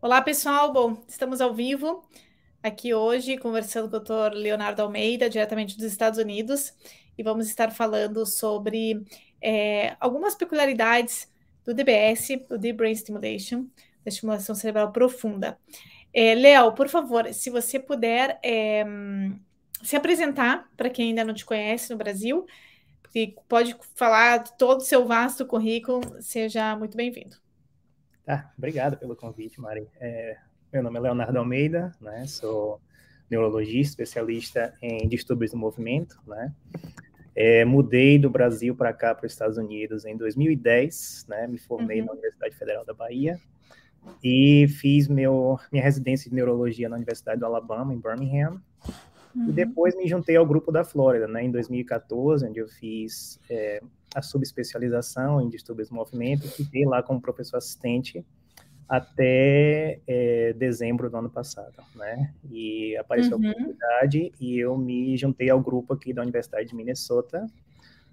Olá, pessoal. Bom, estamos ao vivo aqui hoje conversando com o Dr. Leonardo Almeida, diretamente dos Estados Unidos, e vamos estar falando sobre é, algumas peculiaridades do DBS, do Deep Brain Stimulation, da estimulação cerebral profunda. É, Léo, por favor, se você puder é, se apresentar para quem ainda não te conhece no Brasil, e pode falar todo o seu vasto currículo, seja muito bem-vindo. Tá, obrigado pelo convite, Mari. É, meu nome é Leonardo Almeida, né? Sou neurologista, especialista em distúrbios do movimento, né? É, mudei do Brasil para cá, para os Estados Unidos, em 2010, né? Me formei uhum. na Universidade Federal da Bahia e fiz meu, minha residência de neurologia na Universidade do Alabama, em Birmingham. Uhum. E depois me juntei ao grupo da Flórida, né? Em 2014, onde eu fiz é, a subespecialização em distúrbios do movimento, fiquei lá como professor assistente até é, dezembro do ano passado, né? E apareceu uhum. a oportunidade e eu me juntei ao grupo aqui da Universidade de Minnesota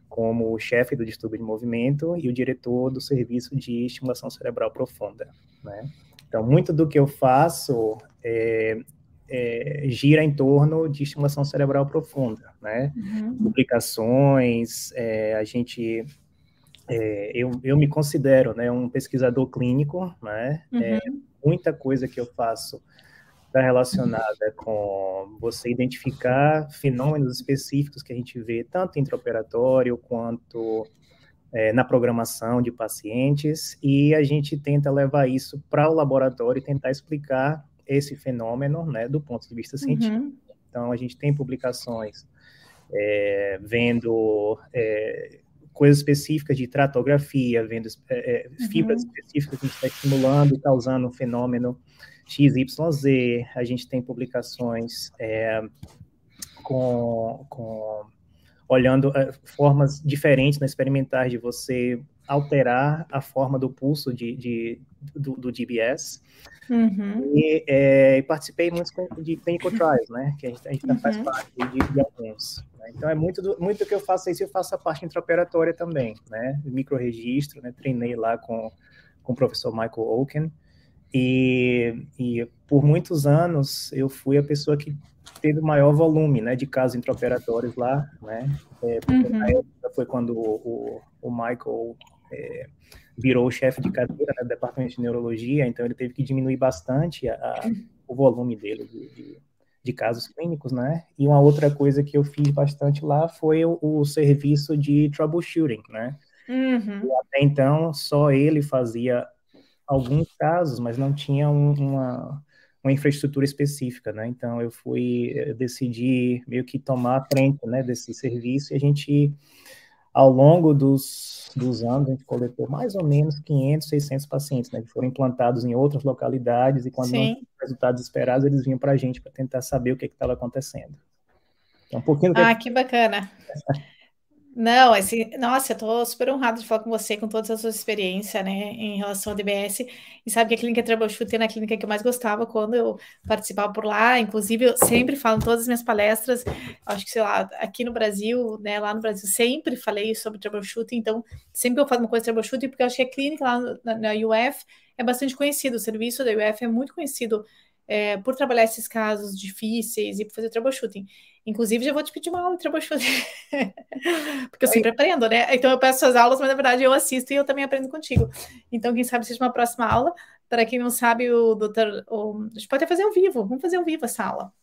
como chefe do distúrbio de movimento e o diretor do serviço de estimulação cerebral profunda, né? Então, muito do que eu faço é, é, gira em torno de estimulação cerebral profunda, né? Uhum. Publicações, é, a gente, é, eu, eu me considero, né, um pesquisador clínico, né? É, uhum. muita coisa que eu faço está relacionada com você identificar fenômenos específicos que a gente vê tanto intraoperatório quanto é, na programação de pacientes e a gente tenta levar isso para o laboratório e tentar explicar esse fenômeno, né, do ponto de vista científico. Uhum. Então, a gente tem publicações é, vendo é, coisas específicas de tratografia, vendo é, é uhum. fibras específicas que a gente está estimulando e causando um fenômeno XYZ. A gente tem publicações é, com, com olhando é, formas diferentes na experimentar de você alterar a forma do pulso de, de do, do, DBS. Uhum. E, é, participei muito de clinical trials, né? Que a gente, a gente uhum. faz parte de, de alguns. Né? Então, é muito do, muito que eu faço isso, eu faço a parte intraoperatória também, né? Microregistro, né? Treinei lá com, com o professor Michael Oken. E, e por muitos anos eu fui a pessoa que teve o maior volume né, de casos intraoperatórios lá, né? É, uhum. foi quando o, o, o Michael é, virou chefe de cadeira né, do departamento de neurologia, então ele teve que diminuir bastante a, a, o volume dele de, de, de, casos clínicos, né? E uma outra coisa que eu fiz bastante lá foi o, o serviço de troubleshooting, né? Uhum. até então, só ele fazia alguns casos, mas não tinha um, uma, uma infraestrutura específica, né? Então, eu fui, eu decidi meio que tomar a frente, né, desse serviço e a gente ao longo dos, dos anos, a gente coletou mais ou menos 500, 600 pacientes, né, que foram implantados em outras localidades, e quando Sim. não tinham resultados esperados, eles vinham para a gente para tentar saber o que estava acontecendo. Então, um pouquinho... Ah, que bacana! Não, esse, nossa, eu estou super honrado de falar com você, com toda a sua experiência, né, em relação ao DBS. E sabe que a clínica Troubleshooting é a clínica que eu mais gostava quando eu participava por lá. Inclusive, eu sempre falo em todas as minhas palestras, acho que, sei lá, aqui no Brasil, né, lá no Brasil, sempre falei sobre Troubleshooting. Então, sempre eu falo uma coisa de Troubleshooting, porque eu acho que a clínica lá na, na UF é bastante conhecido, o serviço da UF é muito conhecido é, por trabalhar esses casos difíceis e por fazer troubleshooting. Inclusive, já vou te pedir uma aula de troubleshooting, porque eu sempre aprendo, né? Então, eu peço suas aulas, mas na verdade eu assisto e eu também aprendo contigo. Então, quem sabe seja uma próxima aula. Para quem não sabe, o doutor. O, a gente pode até fazer ao vivo, vamos fazer ao vivo essa aula.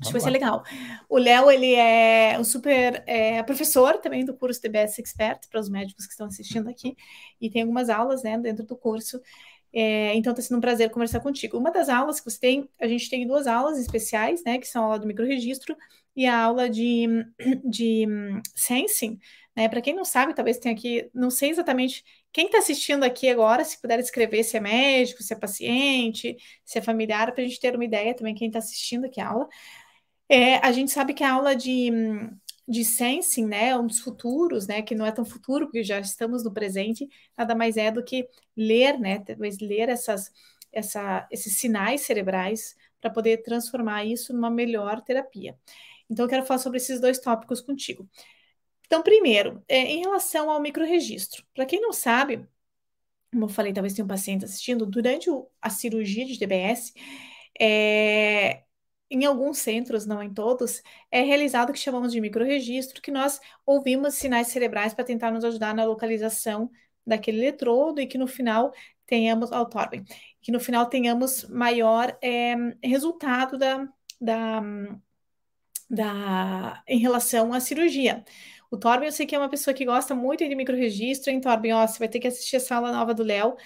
Acho que vai ser legal. O Léo, ele é um super é, professor também do curso DBS Expert, para os médicos que estão assistindo aqui, e tem algumas aulas né, dentro do curso. É, então está sendo um prazer conversar contigo. Uma das aulas que você tem, a gente tem duas aulas especiais, né? Que são a aula do microregistro e a aula de, de sensing. Né? Para quem não sabe, talvez tenha aqui, não sei exatamente quem está assistindo aqui agora, se puder escrever se é médico, se é paciente, se é familiar, para a gente ter uma ideia também quem está assistindo aqui a aula. É, a gente sabe que a aula de de sensing, né, um dos futuros, né, que não é tão futuro, porque já estamos no presente, nada mais é do que ler, né, talvez ler essas, essa, esses sinais cerebrais para poder transformar isso numa melhor terapia. Então, eu quero falar sobre esses dois tópicos contigo. Então, primeiro, é, em relação ao microregistro. Para quem não sabe, como eu falei, talvez tenha um paciente assistindo, durante a cirurgia de DBS, é, em alguns centros, não em todos, é realizado o que chamamos de microregistro, que nós ouvimos sinais cerebrais para tentar nos ajudar na localização daquele eletrodo e que no final tenhamos, oh, Torben, que no final tenhamos maior é, resultado da, da, da, em relação à cirurgia. O Torben, eu sei que é uma pessoa que gosta muito de microregistro, hein, Torben? Ó, você vai ter que assistir a sala nova do Léo,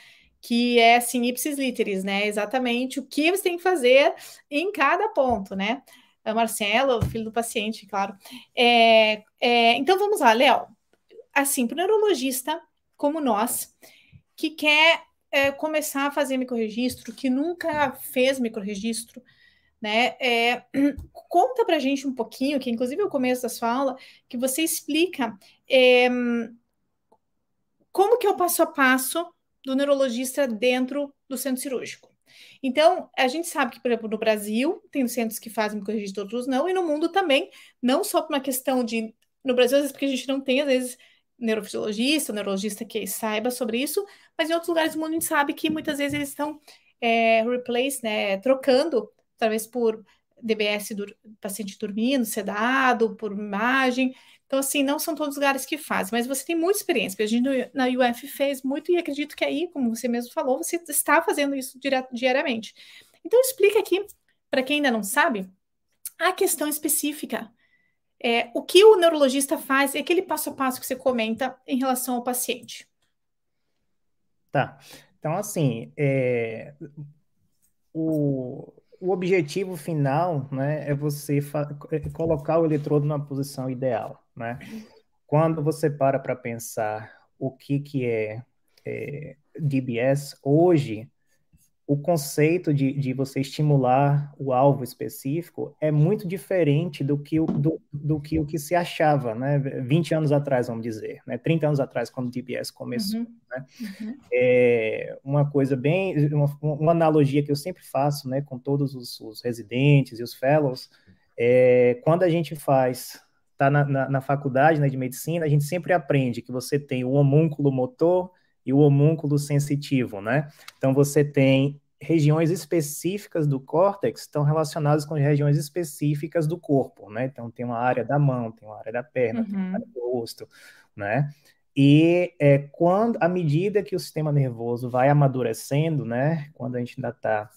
que é assim, ipsis literis, né? Exatamente o que você tem que fazer em cada ponto, né? A Marcelo, filho do paciente, claro. É, é, então vamos lá, Léo. Assim, para o neurologista como nós, que quer é, começar a fazer microregistro, que nunca fez microregistro, né? É, conta para gente um pouquinho, que inclusive é o começo da sua aula, que você explica é, como que é o passo a passo do neurologista dentro do centro cirúrgico. Então, a gente sabe que, por exemplo, no Brasil, tem centros que fazem microregistro, outros não, e no mundo também, não só por uma questão de. No Brasil, às vezes, porque a gente não tem, às vezes, neurofisiologista, neurologista que saiba sobre isso, mas em outros lugares do mundo a gente sabe que muitas vezes eles estão é, replace, né, trocando talvez por DBS do paciente dormindo, sedado, por imagem. Então, assim, não são todos os lugares que fazem, mas você tem muita experiência, porque a gente na UF fez muito e acredito que aí, como você mesmo falou, você está fazendo isso diariamente. Então, explica aqui, para quem ainda não sabe, a questão específica. É, o que o neurologista faz é aquele passo a passo que você comenta em relação ao paciente. Tá. Então, assim, é, o, o objetivo final né, é você é colocar o eletrodo na posição ideal. Né? Quando você para para pensar o que, que é, é DBS, hoje o conceito de, de você estimular o alvo específico é muito diferente do que, o, do, do que o que se achava, né? 20 anos atrás, vamos dizer, né? 30 anos atrás, quando o DBS começou, uhum. né? Uhum. É uma coisa bem... Uma, uma, analogia que eu sempre faço, né? Com todos os, os residentes e os fellows, é, quando a gente faz... Está na, na, na, faculdade né, de medicina, a gente sempre aprende que você tem o homúnculo motor, e o homúnculo sensitivo, né? Então você tem regiões específicas do córtex estão relacionadas com regiões específicas do corpo, né? Então tem uma área da mão, tem uma área da perna, uhum. tem uma uhum. área do rosto, né? E é, quando, à medida que o sistema nervoso vai amadurecendo, né? Quando a gente ainda está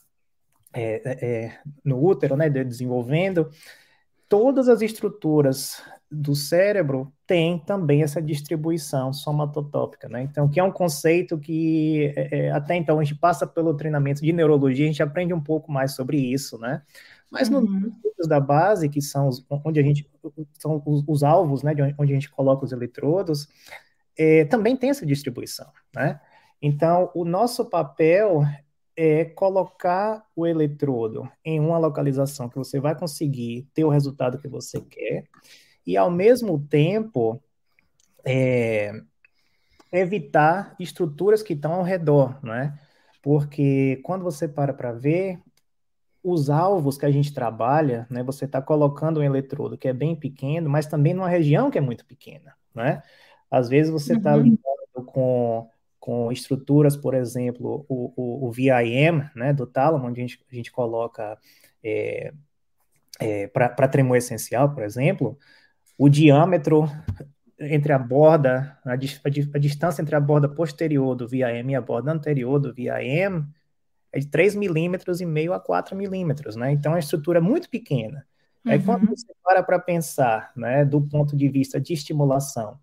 é, é, é, no útero, né? Desenvolvendo, todas as estruturas do cérebro tem também essa distribuição somatotópica, né? Então, que é um conceito que é, é, até então a gente passa pelo treinamento de neurologia, a gente aprende um pouco mais sobre isso, né? Mas uhum. nos da base, que são os, onde a gente são os, os alvos, né, de onde a gente coloca os eletrodos, é, também tem essa distribuição, né? Então, o nosso papel é colocar o eletrodo em uma localização que você vai conseguir ter o resultado que você quer e, ao mesmo tempo, é, evitar estruturas que estão ao redor, né? Porque quando você para para ver, os alvos que a gente trabalha, né? Você está colocando um eletrodo que é bem pequeno, mas também numa região que é muito pequena, né? Às vezes você está uhum. lidando com, com estruturas, por exemplo, o, o, o VIM, né? Do tálamo, onde a gente, a gente coloca é, é, para tremor essencial, por exemplo, o diâmetro entre a borda, a, a, distância entre a borda posterior do VIM e a borda anterior do VIM é de 3 milímetros e meio a 4 milímetros, né? Então, é uma estrutura muito pequena. Uhum. Aí, quando você para para pensar, né, do ponto de vista de estimulação,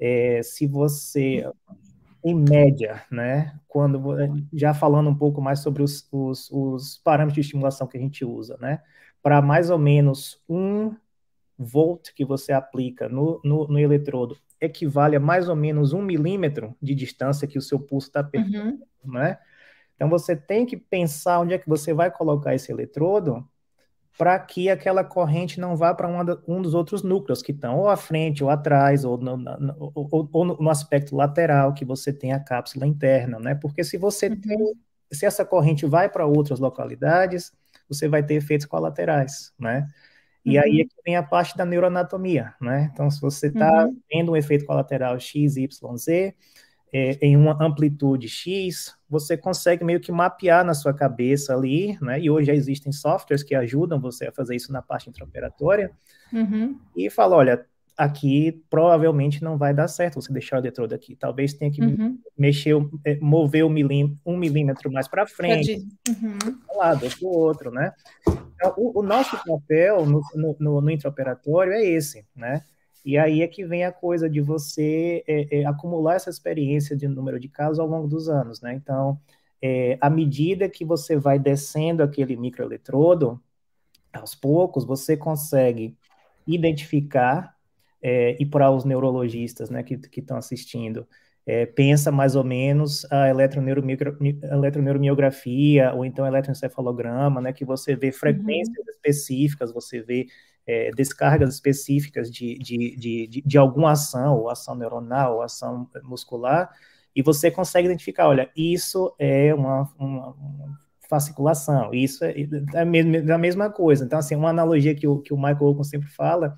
é, se você, em média, né, quando, já falando um pouco mais sobre os, os, os parâmetros de estimulação que a gente usa, né, para mais ou menos um volt que você aplica no, no, no, eletrodo equivale a mais ou menos um milímetro de distância que o seu pulso está perdendo, uhum. né? Então você tem que pensar onde é que você vai colocar esse eletrodo para que aquela corrente não vá para um dos outros núcleos que estão ou à frente ou atrás ou no, no, ou, ou no aspecto lateral que você tem a cápsula interna, né? Porque se você uhum. tem, se essa corrente vai para outras localidades, você vai ter efeitos colaterais, né? E uhum. aí é que vem a parte da neuroanatomia, né? Então, se você está uhum. tendo um efeito colateral X, Y, Z, é, em uma amplitude X, você consegue meio que mapear na sua cabeça ali, né? E hoje já existem softwares que ajudam você a fazer isso na parte intraoperatória. Uhum. E fala, olha, aqui provavelmente não vai dar certo você deixar o eletrodo aqui. Talvez tenha que uhum. mexer, é, mover o milímetro, um milímetro mais para frente, uhum. um lado para o outro, né? Então, o, o, nosso papel no, no, no, no intraoperatório é esse, né? E aí é que vem a coisa de você é, é, acumular essa experiência de número de casos ao longo dos anos, né? Então, é, à medida que você vai descendo aquele microeletrodo, aos poucos você consegue identificar, é, e para os neurologistas né, que estão assistindo, é, pensa mais ou menos a eletroneuromiografia ou então eletroencefalograma, né, que você vê frequências uhum. específicas, você vê é, descargas específicas de, de, de, de, alguma ação, ou ação neuronal, ou ação muscular, e você consegue identificar, olha, isso é uma, uma, uma fasciculação, isso é, é a mesma coisa. Então, assim, uma analogia que o, que o Michael Ocon sempre fala,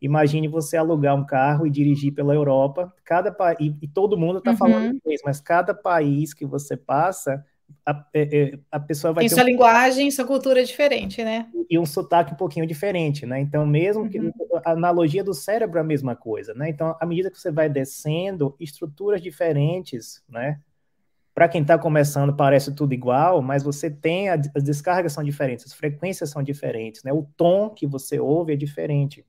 imagine você alugar um carro e dirigir pela Europa, cada e, e todo mundo está uhum. falando inglês, mas cada país que você passa, a, é, é, a pessoa vai Tem sua um... linguagem, sua cultura é diferente, né? E um sotaque um pouquinho diferente, né? Então, mesmo que uhum. a analogia do cérebro é a mesma coisa, né? Então, à medida que você vai descendo, estruturas diferentes, né? Para quem está começando, parece tudo igual, mas você tem, as descargas são diferentes, as frequências são diferentes, né? O tom que você ouve é diferente.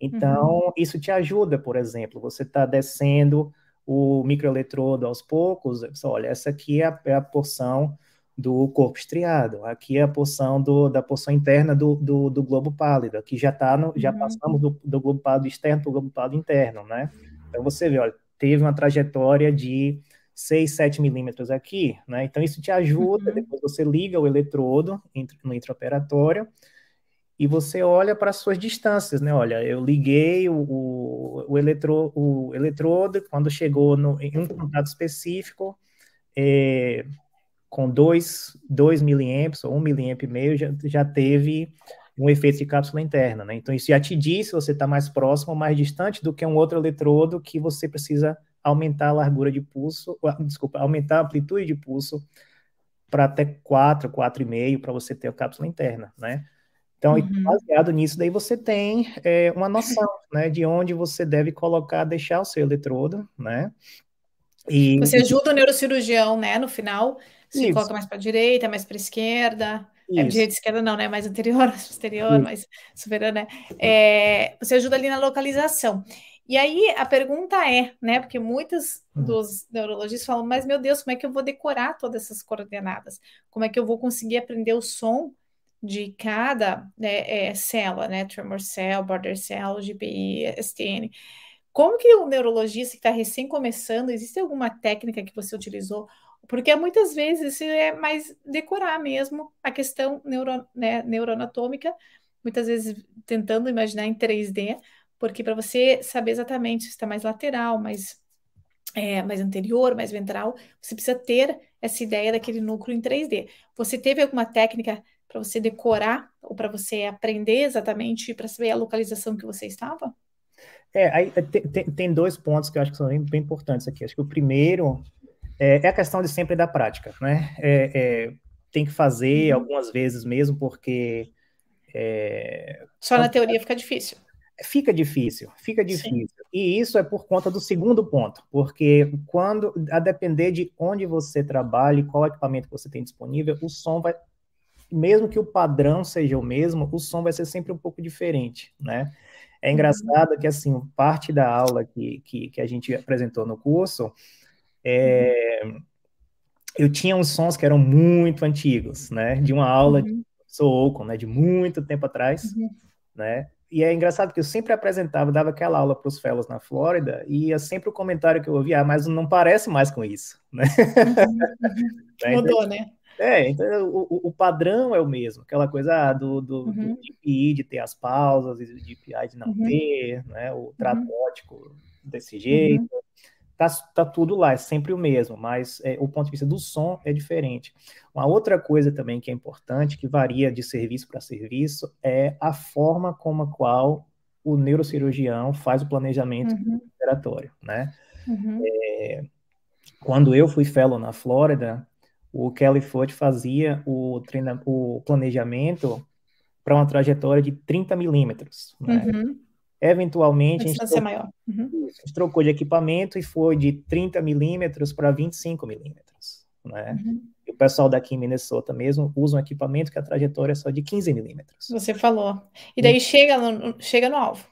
Então, uhum. isso te ajuda, por exemplo, você está descendo o microeletrodo aos poucos, olha, essa aqui é a, é a, porção do corpo estriado, aqui é a porção do, da porção interna do, do, do globo pálido, aqui já tá no, já uhum. passamos do, do globo pálido externo para o globo pálido interno, né? Então você vê, olha, teve uma trajetória de 6, 7 milímetros aqui, né? Então isso te ajuda, uhum. depois você liga o eletrodo no intraoperatório, e você olha para as suas distâncias, né? Olha, eu liguei o, o, o, eletro, o eletrodo, quando chegou no, em um contato específico, é, com 2 miliamps ou 1 miliamp e meio, já, já teve um efeito de cápsula interna, né? Então, isso já te diz se você está mais próximo ou mais distante do que um outro eletrodo que você precisa aumentar a largura de pulso, desculpa, aumentar a amplitude de pulso para até 4, 4,5 para você ter a cápsula interna, né? Então, uhum. baseado nisso, daí você tem é, uma noção, né, de onde você deve colocar, deixar o seu eletrodo, né? E... Você ajuda o neurocirurgião, né, no final, se Isso. coloca mais para a direita, mais para a esquerda, é, direita esquerda não, né, mais anterior, mais posterior, Isso. mais superior, né? É, você ajuda ali na localização. E aí a pergunta é, né? Porque muitos hum. dos neurologistas falam, mas meu Deus, como é que eu vou decorar todas essas coordenadas? Como é que eu vou conseguir aprender o som de cada né, é, célula, né? Tremor cell, border cell, GPI, STN. Como que o neurologista que está recém começando, existe alguma técnica que você utilizou? Porque muitas vezes isso é mais decorar mesmo a questão neuro, né, neuroanatômica, muitas vezes tentando imaginar em 3D, porque para você saber exatamente se está mais lateral, mais, é, mais anterior, mais ventral, você precisa ter essa ideia daquele núcleo em 3D. Você teve alguma técnica para você decorar ou para você aprender exatamente para saber a localização que você estava? É, aí é, tem, tem dois pontos que eu acho que são bem, bem importantes aqui. Acho que o primeiro é, é, a questão de sempre da prática, né? É, é, tem que fazer uhum. algumas vezes mesmo, porque. É, Só na teoria fica difícil. Fica difícil, fica difícil. Sim. E isso é por conta do segundo ponto, porque quando, a depender de onde você trabalha e qual equipamento você tem disponível, o som vai mesmo que o padrão seja o mesmo, o som vai ser sempre um pouco diferente, né? É uhum. engraçado que, assim, parte da aula que, que, que a gente apresentou no curso, é, uhum. eu tinha uns sons que eram muito antigos, né? De uma aula uhum. de Sooko, né? De muito tempo atrás, uhum. né? E é engraçado que eu sempre apresentava, dava aquela aula para os fellows na Flórida, e ia sempre o comentário que eu ouvia, ah, mas não parece mais com isso, né? Uhum. Né? Mudou, né? É, então o, o padrão é o mesmo, aquela coisa ah, do, do, uhum. do DPI de ter as pausas, e do DPI de não uhum. ter, né? O tratótico uhum. desse jeito. Uhum. Tá, tá tudo lá, é sempre o mesmo, mas é, o ponto de vista do som é diferente. Uma outra coisa também que é importante, que varia de serviço para serviço, é a forma como a qual o neurocirurgião faz o planejamento uhum. operatório, né? Uhum. É, quando eu fui fellow na Flórida, o Kelly Ford fazia o, treina, o planejamento para uma trajetória de 30 milímetros. Né? Uhum. Eventualmente, a gente, trocou, maior. Uhum. a gente, trocou, de equipamento e foi de 30 milímetros para 25 milímetros. Né? Uhum. E o pessoal daqui em Minnesota mesmo usa um equipamento que a trajetória é só de 15 milímetros. Você falou. E daí chega, no, chega no alvo.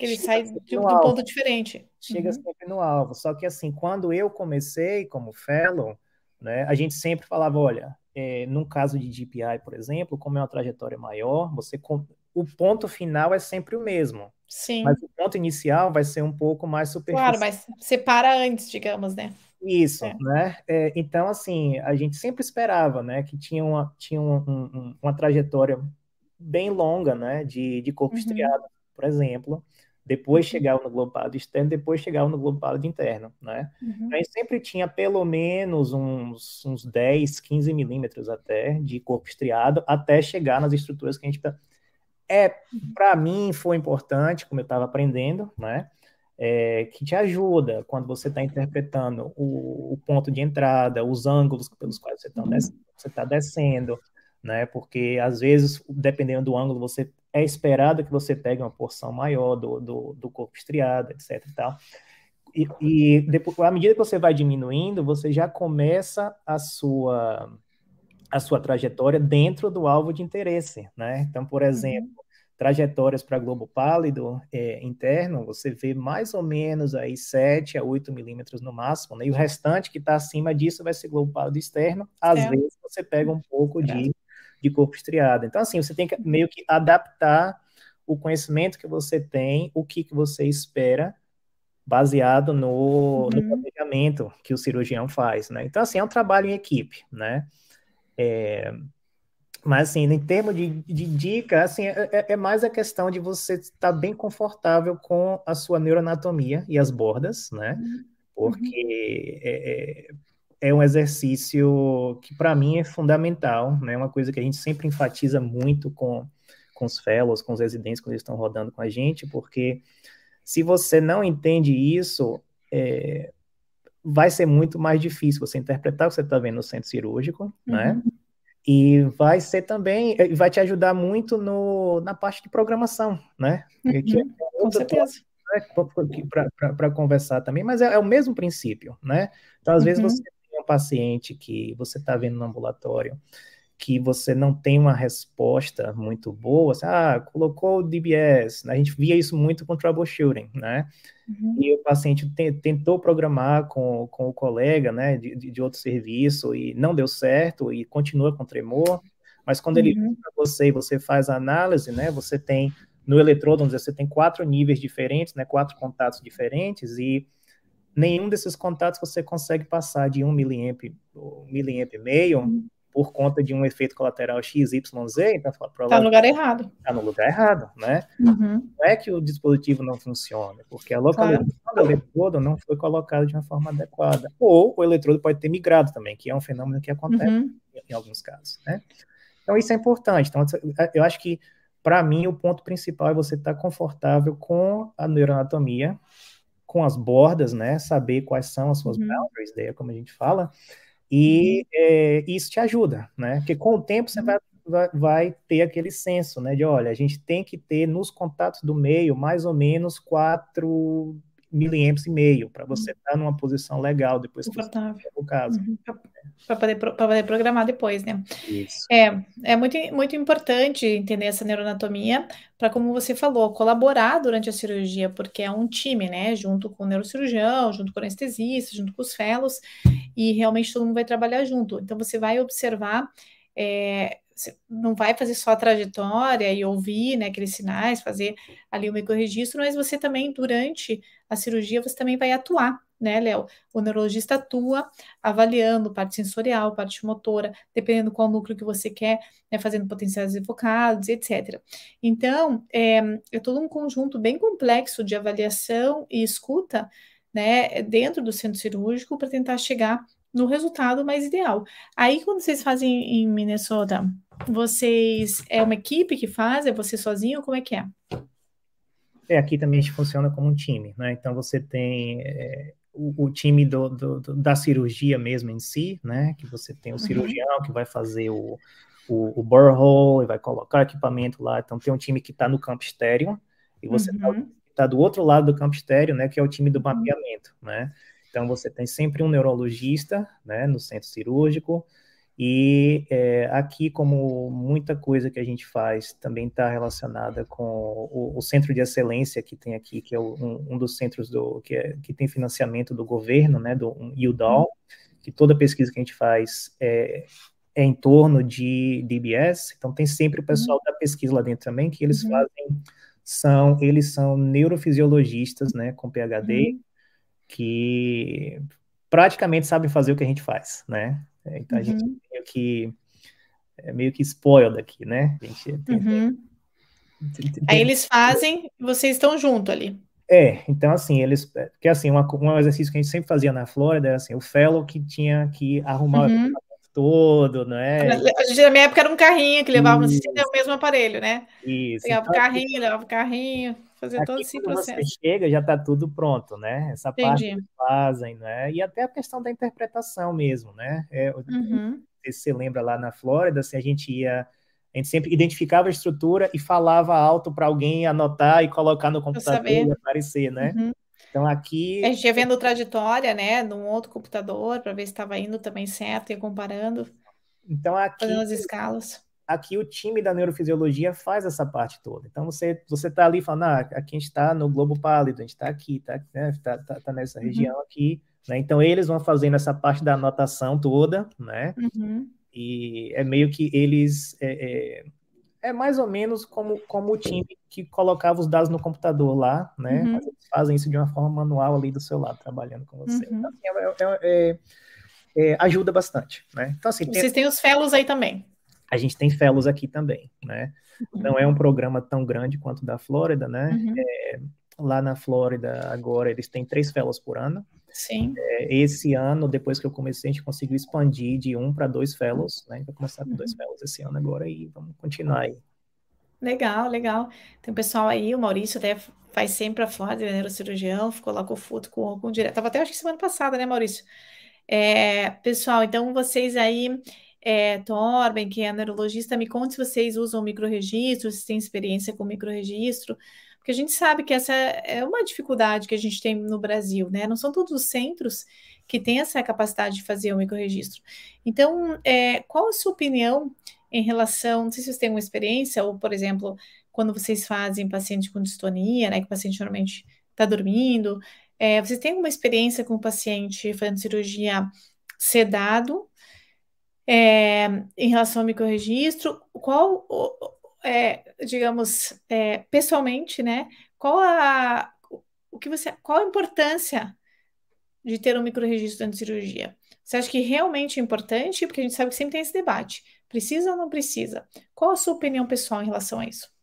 Ele chega sai de, de um ponto diferente. Chega uhum. sempre no alvo. Só que assim, quando eu comecei como fellow, né, a gente sempre falava, olha, é, num caso de GPI, por exemplo, como é uma trajetória maior, você o ponto final é sempre o mesmo. Sim. Mas o ponto inicial vai ser um pouco mais superficial. Claro, mas separa antes, digamos, né? Isso, é. né? É, então, assim, a gente sempre esperava, né, que tinha uma, tinha um, um, uma trajetória bem longa, né, de, de corpo uhum. estriado, por exemplo, depois uhum. chegava no globado externo, depois chegava no globado interno, né? Uhum. A gente sempre tinha pelo menos uns, uns 10, 15 milímetros até de corpo estriado, até chegar nas estruturas que a gente... Tá... É, uhum. para mim foi importante, como eu estava aprendendo, né? É, que te ajuda quando você está interpretando o, o, ponto de entrada, os ângulos pelos quais você está uhum. descendo, tá descendo, né? Porque às vezes, dependendo do ângulo, você é esperado que você pegue uma porção maior do, do, do corpo estriado, etc. E, tal. e, e depois, à medida que você vai diminuindo, você já começa a sua a sua trajetória dentro do alvo de interesse, né? Então, por uhum. exemplo, trajetórias para globo pálido é, interno, você vê mais ou menos aí 7 a 8 milímetros no máximo, né? E o restante que está acima disso vai ser globo pálido externo. Às é. vezes você pega um pouco de de corpo estriado. Então, assim, você tem que meio que adaptar o conhecimento que você tem, o que, que você espera, baseado no, uhum. no planejamento que o cirurgião faz, né? Então, assim, é um trabalho em equipe, né? É, mas, assim, em termos de, de dica, assim, é, é, é mais a questão de você estar bem confortável com a sua neuroanatomia e as bordas, né? Uhum. Porque uhum. é, é um exercício que para mim é fundamental, né? Uma coisa que a gente sempre enfatiza muito com, com os fellows, com os residentes quando eles estão rodando com a gente, porque se você não entende isso, é, vai ser muito mais difícil você interpretar o que você está vendo no centro cirúrgico, né? uhum. né? E vai ser também, é, vai te ajudar muito no, na parte de programação, né? Uhum. É com certeza. Né? Para conversar também, mas é, é, o mesmo princípio, né? Então, às uhum. vezes, você um paciente que você está vendo no ambulatório que você não tem uma resposta muito boa, assim, ah, colocou o DBS, né? a gente via isso muito com troubleshooting, né? Uhum. E o paciente te, tentou programar com, com o colega, né, de, de outro serviço e não deu certo e continua com tremor, mas quando uhum. ele vem para você e você faz a análise, né, você tem no eletrodo, você tem quatro níveis diferentes, né, quatro contatos diferentes e nenhum desses contatos você consegue passar de 1 miliamp, 1 miliamp e meio uhum. por conta de um efeito colateral XYZ, então está no lugar errado. Está no lugar errado, né? Uhum. Não é que o dispositivo não funcione, porque a localização claro. do eletrodo não foi colocada de uma forma adequada. Ou o eletrodo pode ter migrado também, que é um fenômeno que acontece uhum. em, em alguns casos, né? Então isso é importante. Então eu acho que para mim o ponto principal é você estar tá confortável com a neuroanatomia com as bordas, né? Saber quais são as suas uhum. boundaries, daí, como a gente fala, e uhum. é, isso te ajuda, né? Porque com o tempo você uhum. vai, vai, vai, ter aquele senso, né? De olha, a gente tem que ter nos contatos do meio mais ou menos quatro miliamps e meio para você estar uhum. tá numa posição legal depois que você o caso. Uhum. Para poder, poder programar depois, né? Isso. É, é muito, muito importante entender essa neuroanatomia para, como você falou, colaborar durante a cirurgia, porque é um time, né? Junto com o neurocirurgião, junto com o anestesista, junto com os fellows, e realmente todo mundo vai trabalhar junto. Então, você vai observar é, você não vai fazer só a trajetória e ouvir né, aqueles sinais, fazer ali o microregistro, mas você também, durante a cirurgia, você também vai atuar, né, Léo? O neurologista atua avaliando parte sensorial, parte motora, dependendo qual núcleo que você quer, né, fazendo potenciais evocados, etc. Então, é, é todo um conjunto bem complexo de avaliação e escuta, né, dentro do centro cirúrgico para tentar chegar no resultado mais ideal. Aí, quando vocês fazem em Minnesota, vocês é uma equipe que faz? É você sozinho? Como é que é? É, aqui também a gente funciona como um time, né? Então você tem é, o, o time do, do, do, da cirurgia mesmo em si, né? Que você tem o uhum. cirurgião que vai fazer o, o, o borehole, vai colocar equipamento lá. Então, tem um time que está no campo estéreo e você está uhum. tá do outro lado do campo estéreo, né? Que é o time do uhum. mapeamento, né? Então, você tem sempre um neurologista, né? No centro cirúrgico, e é, aqui, como muita coisa que a gente faz também está relacionada com o, o, centro de excelência que tem aqui, que é o, um, um, dos centros do, que, é, que tem financiamento do governo, né, do um, UDAL, que toda pesquisa que a gente faz é, é em torno de DBS, então tem sempre o pessoal uhum. da pesquisa lá dentro também, que eles uhum. fazem, são, eles são neurofisiologistas, né, com PhD, uhum. que praticamente sabem fazer o que a gente faz, né, então a gente uhum. meio que é meio que spoiled aqui, né? A gente tem, uhum. tem, tem, Aí eles fazem, vocês estão junto ali. É, então assim, eles. Porque assim, uma, um exercício que a gente sempre fazia na Flórida era assim, o fellow que tinha que arrumar uhum. o todo, não é? A gente, na minha época era um carrinho que levava no o mesmo aparelho, né? Isso. Pegava então, o carrinho, levava o carrinho fazer Aqui, todo esse processo. Você chega, já está tudo pronto, né? Essa Entendi. parte fazem, né? E até a questão da interpretação mesmo, né? É, uhum. Se você lembra lá na Flórida, se a gente ia a gente sempre identificava a estrutura e falava alto para alguém anotar e colocar no computador e aparecer, né? Uhum. Então aqui. A gente ia vendo trajetória, né, num outro computador para ver se estava indo também certo e comparando. Então aqui. Fazendo as escalas aqui o time da neurofisiologia faz essa parte toda. Então você você está ali falando, ah, aqui a gente está no globo pálido, a gente está aqui, está né, tá, tá, tá, nessa uhum. região aqui, né? Então eles vão fazendo essa parte da anotação toda, né? Uhum. E é meio que eles é, é, é, mais ou menos como como o time que colocava os dados no computador lá, né? Uhum. Mas eles fazem isso de uma forma manual ali do seu lado, trabalhando com você. Então, assim, é, é, é, é ajuda bastante, né? Então assim, vocês têm os fellows aí também. A gente tem fellows aqui também, né? Uhum. Não é um programa tão grande quanto da Flórida, né? Uhum. É, lá na Flórida, agora, eles têm três fellows por ano. Sim. É, esse ano, depois que eu comecei, a gente conseguiu expandir de um para dois fellows, né? A gente vai começar com uhum. dois fellows esse ano agora e vamos continuar aí. Legal, legal. Tem um pessoal aí, o Maurício até faz sempre a Flórida, ele é neurocirurgião, ficou lá com o Futo, com, com o direto. Tava até acho que semana passada, né, Maurício? É, pessoal, então vocês aí é, Torben, que é neurologista, me conte se vocês usam microregistro, se têm experiência com microregistro, porque a gente sabe que essa é uma dificuldade que a gente tem no Brasil, né? Não são todos os centros que têm essa capacidade de fazer o microregistro. Então, é, qual a sua opinião em relação, não sei se vocês têm uma experiência, ou, por exemplo, quando vocês fazem paciente com distonia, né, que o paciente normalmente está dormindo, é, vocês têm uma experiência com o paciente fazendo cirurgia sedado é, em relação ao microregistro, qual, é, digamos, é, pessoalmente, né? Qual a, o que você, qual a importância de ter um microregistro de cirurgia? Você acha que realmente é importante? Porque a gente sabe que sempre tem esse debate. Precisa ou não precisa? Qual a sua opinião pessoal em relação a isso?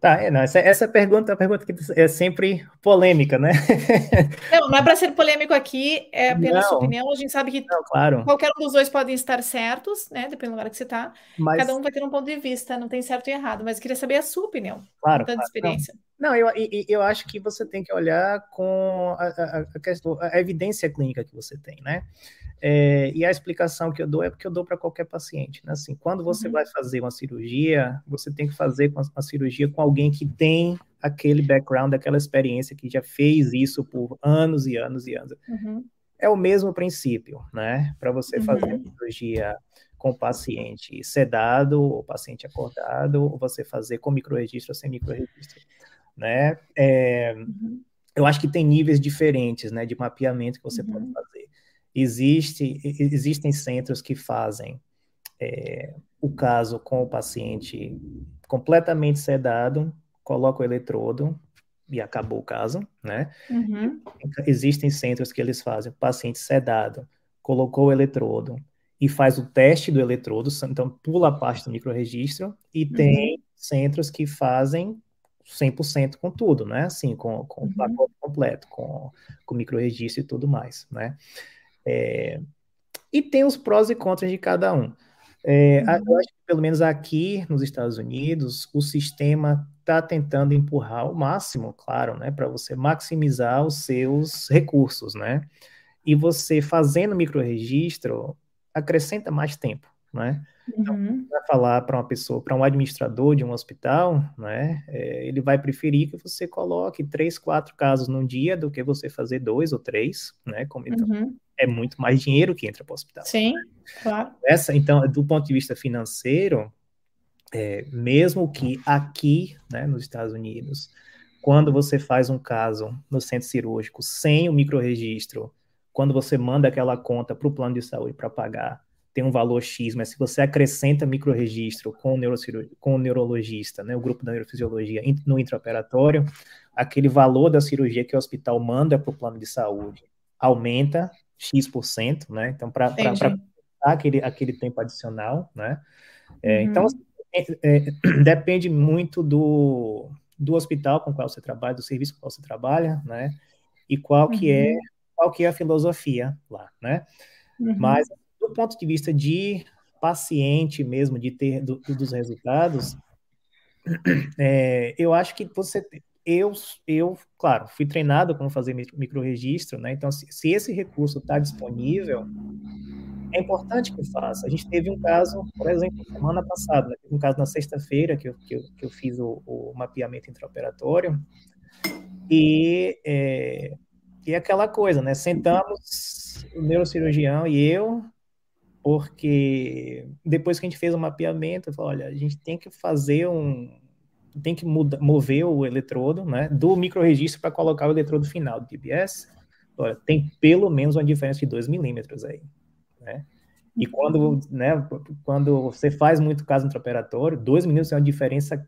Tá, é, não, essa, essa pergunta é uma pergunta que é sempre polêmica, né? Não, não é para ser polêmico aqui, é não, sua opinião. A gente sabe que não, claro. qualquer um dos dois podem estar certos, né? Dependendo do lugar que você está. Mas... Cada um vai ter um ponto de vista, não tem certo e errado, mas eu queria saber a sua opinião, claro, tanta claro, experiência. Não, não eu, eu acho que você tem que olhar com a, a, a, questão, a evidência clínica que você tem, né? É, e a explicação que eu dou é porque eu dou para qualquer paciente. Né? Assim, quando você uhum. vai fazer uma cirurgia, você tem que fazer uma cirurgia com alguém que tem aquele background, aquela experiência, que já fez isso por anos e anos e anos. Uhum. É o mesmo princípio, né? Para você fazer uhum. cirurgia com paciente sedado ou paciente acordado, ou você fazer com microregistro ou sem microregistro, né? É, uhum. Eu acho que tem níveis diferentes, né, de mapeamento que você pode uhum. fazer. Existe, existem centros que fazem é, o caso com o paciente completamente sedado, coloca o eletrodo e acabou o caso, né? Uhum. Existem centros que eles fazem o paciente sedado, colocou o eletrodo e faz o teste do eletrodo, então pula a parte do microregistro, e uhum. tem centros que fazem 100% com tudo, né? Assim, com, com uhum. o pacote completo, com, com microregistro e tudo mais, né? É, e tem os prós e contras de cada um. É, uhum. Eu acho que, pelo menos aqui nos Estados Unidos, o sistema está tentando empurrar ao máximo, claro, né, para você maximizar os seus recursos, né? E você fazendo microregistro acrescenta mais tempo, né? Então, uhum. para falar para uma pessoa, para um administrador de um hospital, né, é, ele vai preferir que você coloque três, quatro casos num dia do que você fazer dois ou três, né? Como então, uhum. é muito mais dinheiro que entra para o hospital. Sim, né? claro. Essa, então, do ponto de vista financeiro, é, mesmo que aqui, né, nos Estados Unidos, quando você faz um caso no centro cirúrgico sem o microregistro, quando você manda aquela conta para o plano de saúde para pagar, tem um valor X, mas se você acrescenta microregistro com o, com o neurologista, né, o grupo da neurofisiologia no intraoperatório, aquele valor da cirurgia que o hospital manda para o plano de saúde aumenta X%, né? Então, para aquele, aquele tempo adicional, né? É, então, uhum. Então, é, é, depende muito do, do hospital com o qual você trabalha, do serviço com o qual você trabalha, né? E qual que é uhum. qual que é a filosofia lá, né? Uhum. Mas do ponto de vista de paciente mesmo, de ter do, dos resultados, é, eu acho que você eu, eu, claro, fui treinado como fazer microregistro, né? Então, se, se esse recurso está disponível, é importante que faça. A gente teve um caso, por exemplo, semana passada, né? um caso na sexta-feira que eu, que, eu, que eu fiz o, o mapeamento intraoperatório, e, é, e aquela coisa, né? Sentamos o neurocirurgião e eu, porque depois que a gente fez o mapeamento, eu falei, olha, a gente tem que fazer um, tem que muda, mover o eletrodo, né, do microregistro para colocar o eletrodo final do DBS, olha, tem pelo menos uma diferença de 2 milímetros aí, né? E quando, né, quando você faz muito caso intraoperatório, 2 milímetros é uma diferença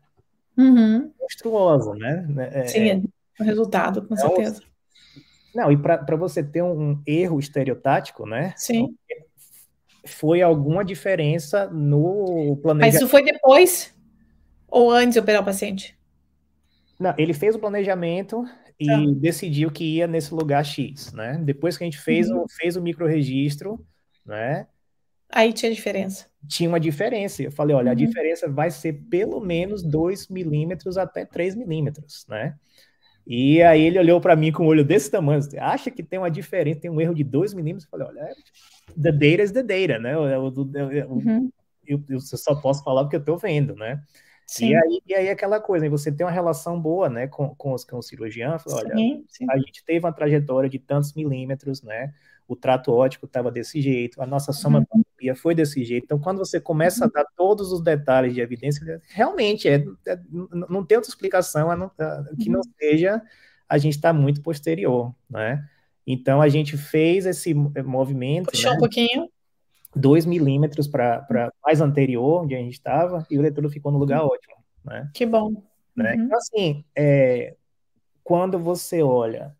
uhum. monstruosa, né? É, Sim, é, o resultado, com é certeza. Não, e para você ter um, um, erro estereotático, né? Sim. Foi alguma diferença no planejamento. Mas isso foi depois? Ou antes de operar o paciente? Não, ele fez o planejamento e tá. decidiu que ia nesse lugar X, né? Depois que a gente fez, uhum. o, fez o microregistro, né? Aí tinha diferença. Tinha uma diferença. Eu falei, olha, uhum. a diferença vai ser pelo menos 2 milímetros até 3 milímetros, né? E aí ele olhou para mim com um olho desse tamanho, você acha que tem uma diferença, tem um erro de 2 milímetros? Eu falei, olha, the data is the data, né? Eu, eu, eu, uhum. eu, eu só posso falar porque eu estou vendo, né? Sim. E aí, e aí aquela coisa, você tem uma relação boa, né, com, com, os, com o cirurgião, fala, olha, sim, sim. a gente teve uma trajetória de tantos milímetros, né, o trato ótico estava desse jeito, a nossa somatopia uhum. Foi desse jeito, então quando você começa uhum. a dar todos os detalhes de evidência, realmente é, é não tem outra explicação não, que não uhum. seja a gente está muito posterior, né, então a gente fez esse movimento. Puxou né, um pouquinho. 2 milímetros para mais anterior, onde a gente estava, e o eletrodo ficou no lugar ótimo. Né? Que bom. Né? Uhum. Então, assim, é, quando você olha,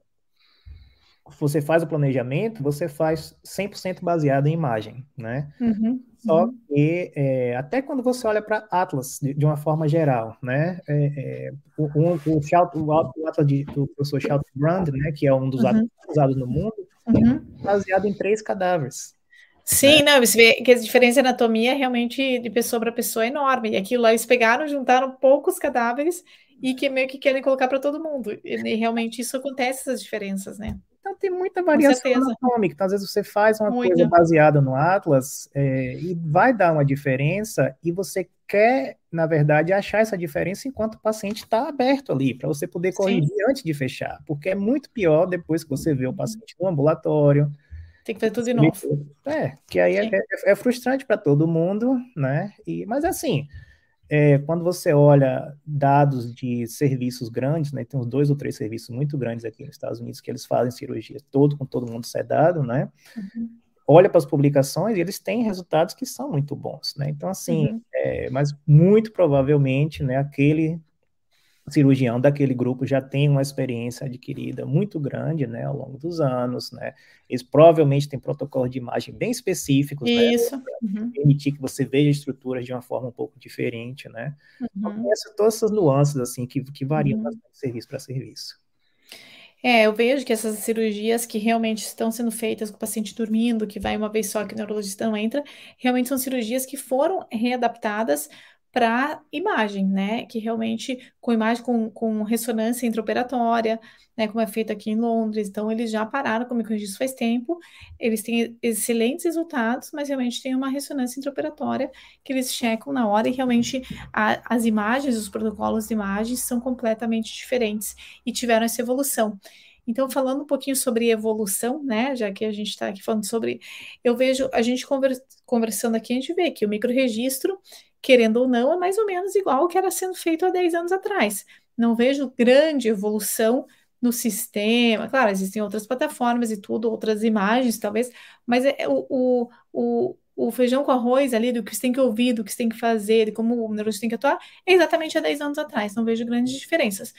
você faz o planejamento, você faz 100% baseado em imagem, né? Uhum. Só uhum. que, é, até quando você olha para Atlas, de, de, uma forma geral, né? É, é o, o, o, Shout, o, Atlas de, do professor Shout Brand, né? Que é um dos uhum. usados no mundo, uhum. baseado em três cadáveres. Sim, né? não, você vê que a diferença de anatomia realmente de pessoa para pessoa é enorme. E aquilo lá eles pegaram, juntaram poucos cadáveres e que meio que querem colocar para todo mundo. E realmente isso acontece, essas diferenças, né? Tem muita variação anatômica. Então, às vezes você faz uma muita. coisa baseada no Atlas é, e vai dar uma diferença e você quer, na verdade, achar essa diferença enquanto o paciente está aberto ali, para você poder corrigir Sim. antes de fechar. Porque é muito pior depois que você vê o paciente no ambulatório, tem que fazer tudo de novo. É, que aí é, é, é, frustrante para todo mundo, né? E, mas assim, é, quando você olha dados de serviços grandes, né? Tem uns dois ou três serviços muito grandes aqui nos Estados Unidos que eles fazem cirurgia todo com todo mundo sedado, né? Uhum. Olha para as publicações e eles têm resultados que são muito bons, né? Então, assim, uhum. é, mas muito provavelmente, né, aquele cirurgião daquele grupo já tem uma experiência adquirida muito grande, né, ao longo dos anos, né, eles provavelmente têm protocolos de imagem bem específicos, né, Isso. né, uhum. permitir que você veja estruturas de uma forma um pouco diferente, né, então, uhum. então, todas essas nuances, assim, que, que variam uhum. de serviço para serviço. É, eu vejo que essas cirurgias que realmente estão sendo feitas com o paciente dormindo, que vai uma vez só que o neurologista não entra, realmente são cirurgias que foram readaptadas para imagem, né? Que realmente com imagem com, com ressonância intraoperatória, né? Como é feito aqui em Londres. Então, eles já pararam com o microregistro faz tempo. Eles têm excelentes resultados, mas realmente tem uma ressonância intraoperatória que eles checam na hora e realmente a, as imagens, os protocolos de imagens são completamente diferentes e tiveram essa evolução. Então, falando um pouquinho sobre evolução, né, já que a gente está aqui falando sobre, eu vejo a gente conversando aqui, a gente vê que o microregistro querendo ou não, é mais ou menos igual ao que era sendo feito há 10 anos atrás. Não vejo grande evolução no sistema. Claro, existem outras plataformas e tudo, outras imagens, talvez, mas é, o, o, o, feijão com arroz ali, do que você tem que ouvir, do que você tem que fazer, de como o neurologista tem que atuar, é exatamente há 10 anos atrás. Não vejo grandes diferenças.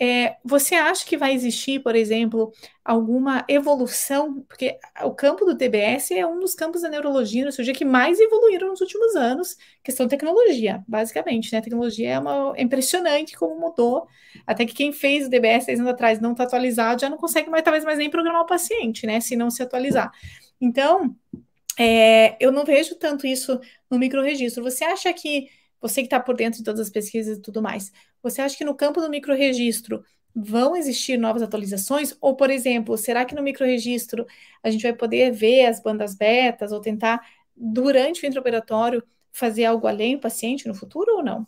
É, você acha que vai existir, por exemplo, alguma evolução? Porque o campo do TBS é um dos campos da neurologia, ou seja, que mais evoluíram nos últimos anos, questão tecnologia, basicamente, né? A tecnologia é, uma, é impressionante como mudou, até que quem fez o TBS 10 anos atrás não está atualizado, já não consegue mais, talvez, mais nem programar o paciente, né? Se não se atualizar. Então, é, eu não vejo tanto isso no microregistro. Você acha que você que está por dentro de todas as pesquisas e tudo mais, você acha que no campo do microregistro vão existir novas atualizações? Ou, por exemplo, será que no microregistro a gente vai poder ver as bandas betas ou tentar, durante o intraoperatório, fazer algo além do paciente no futuro ou não?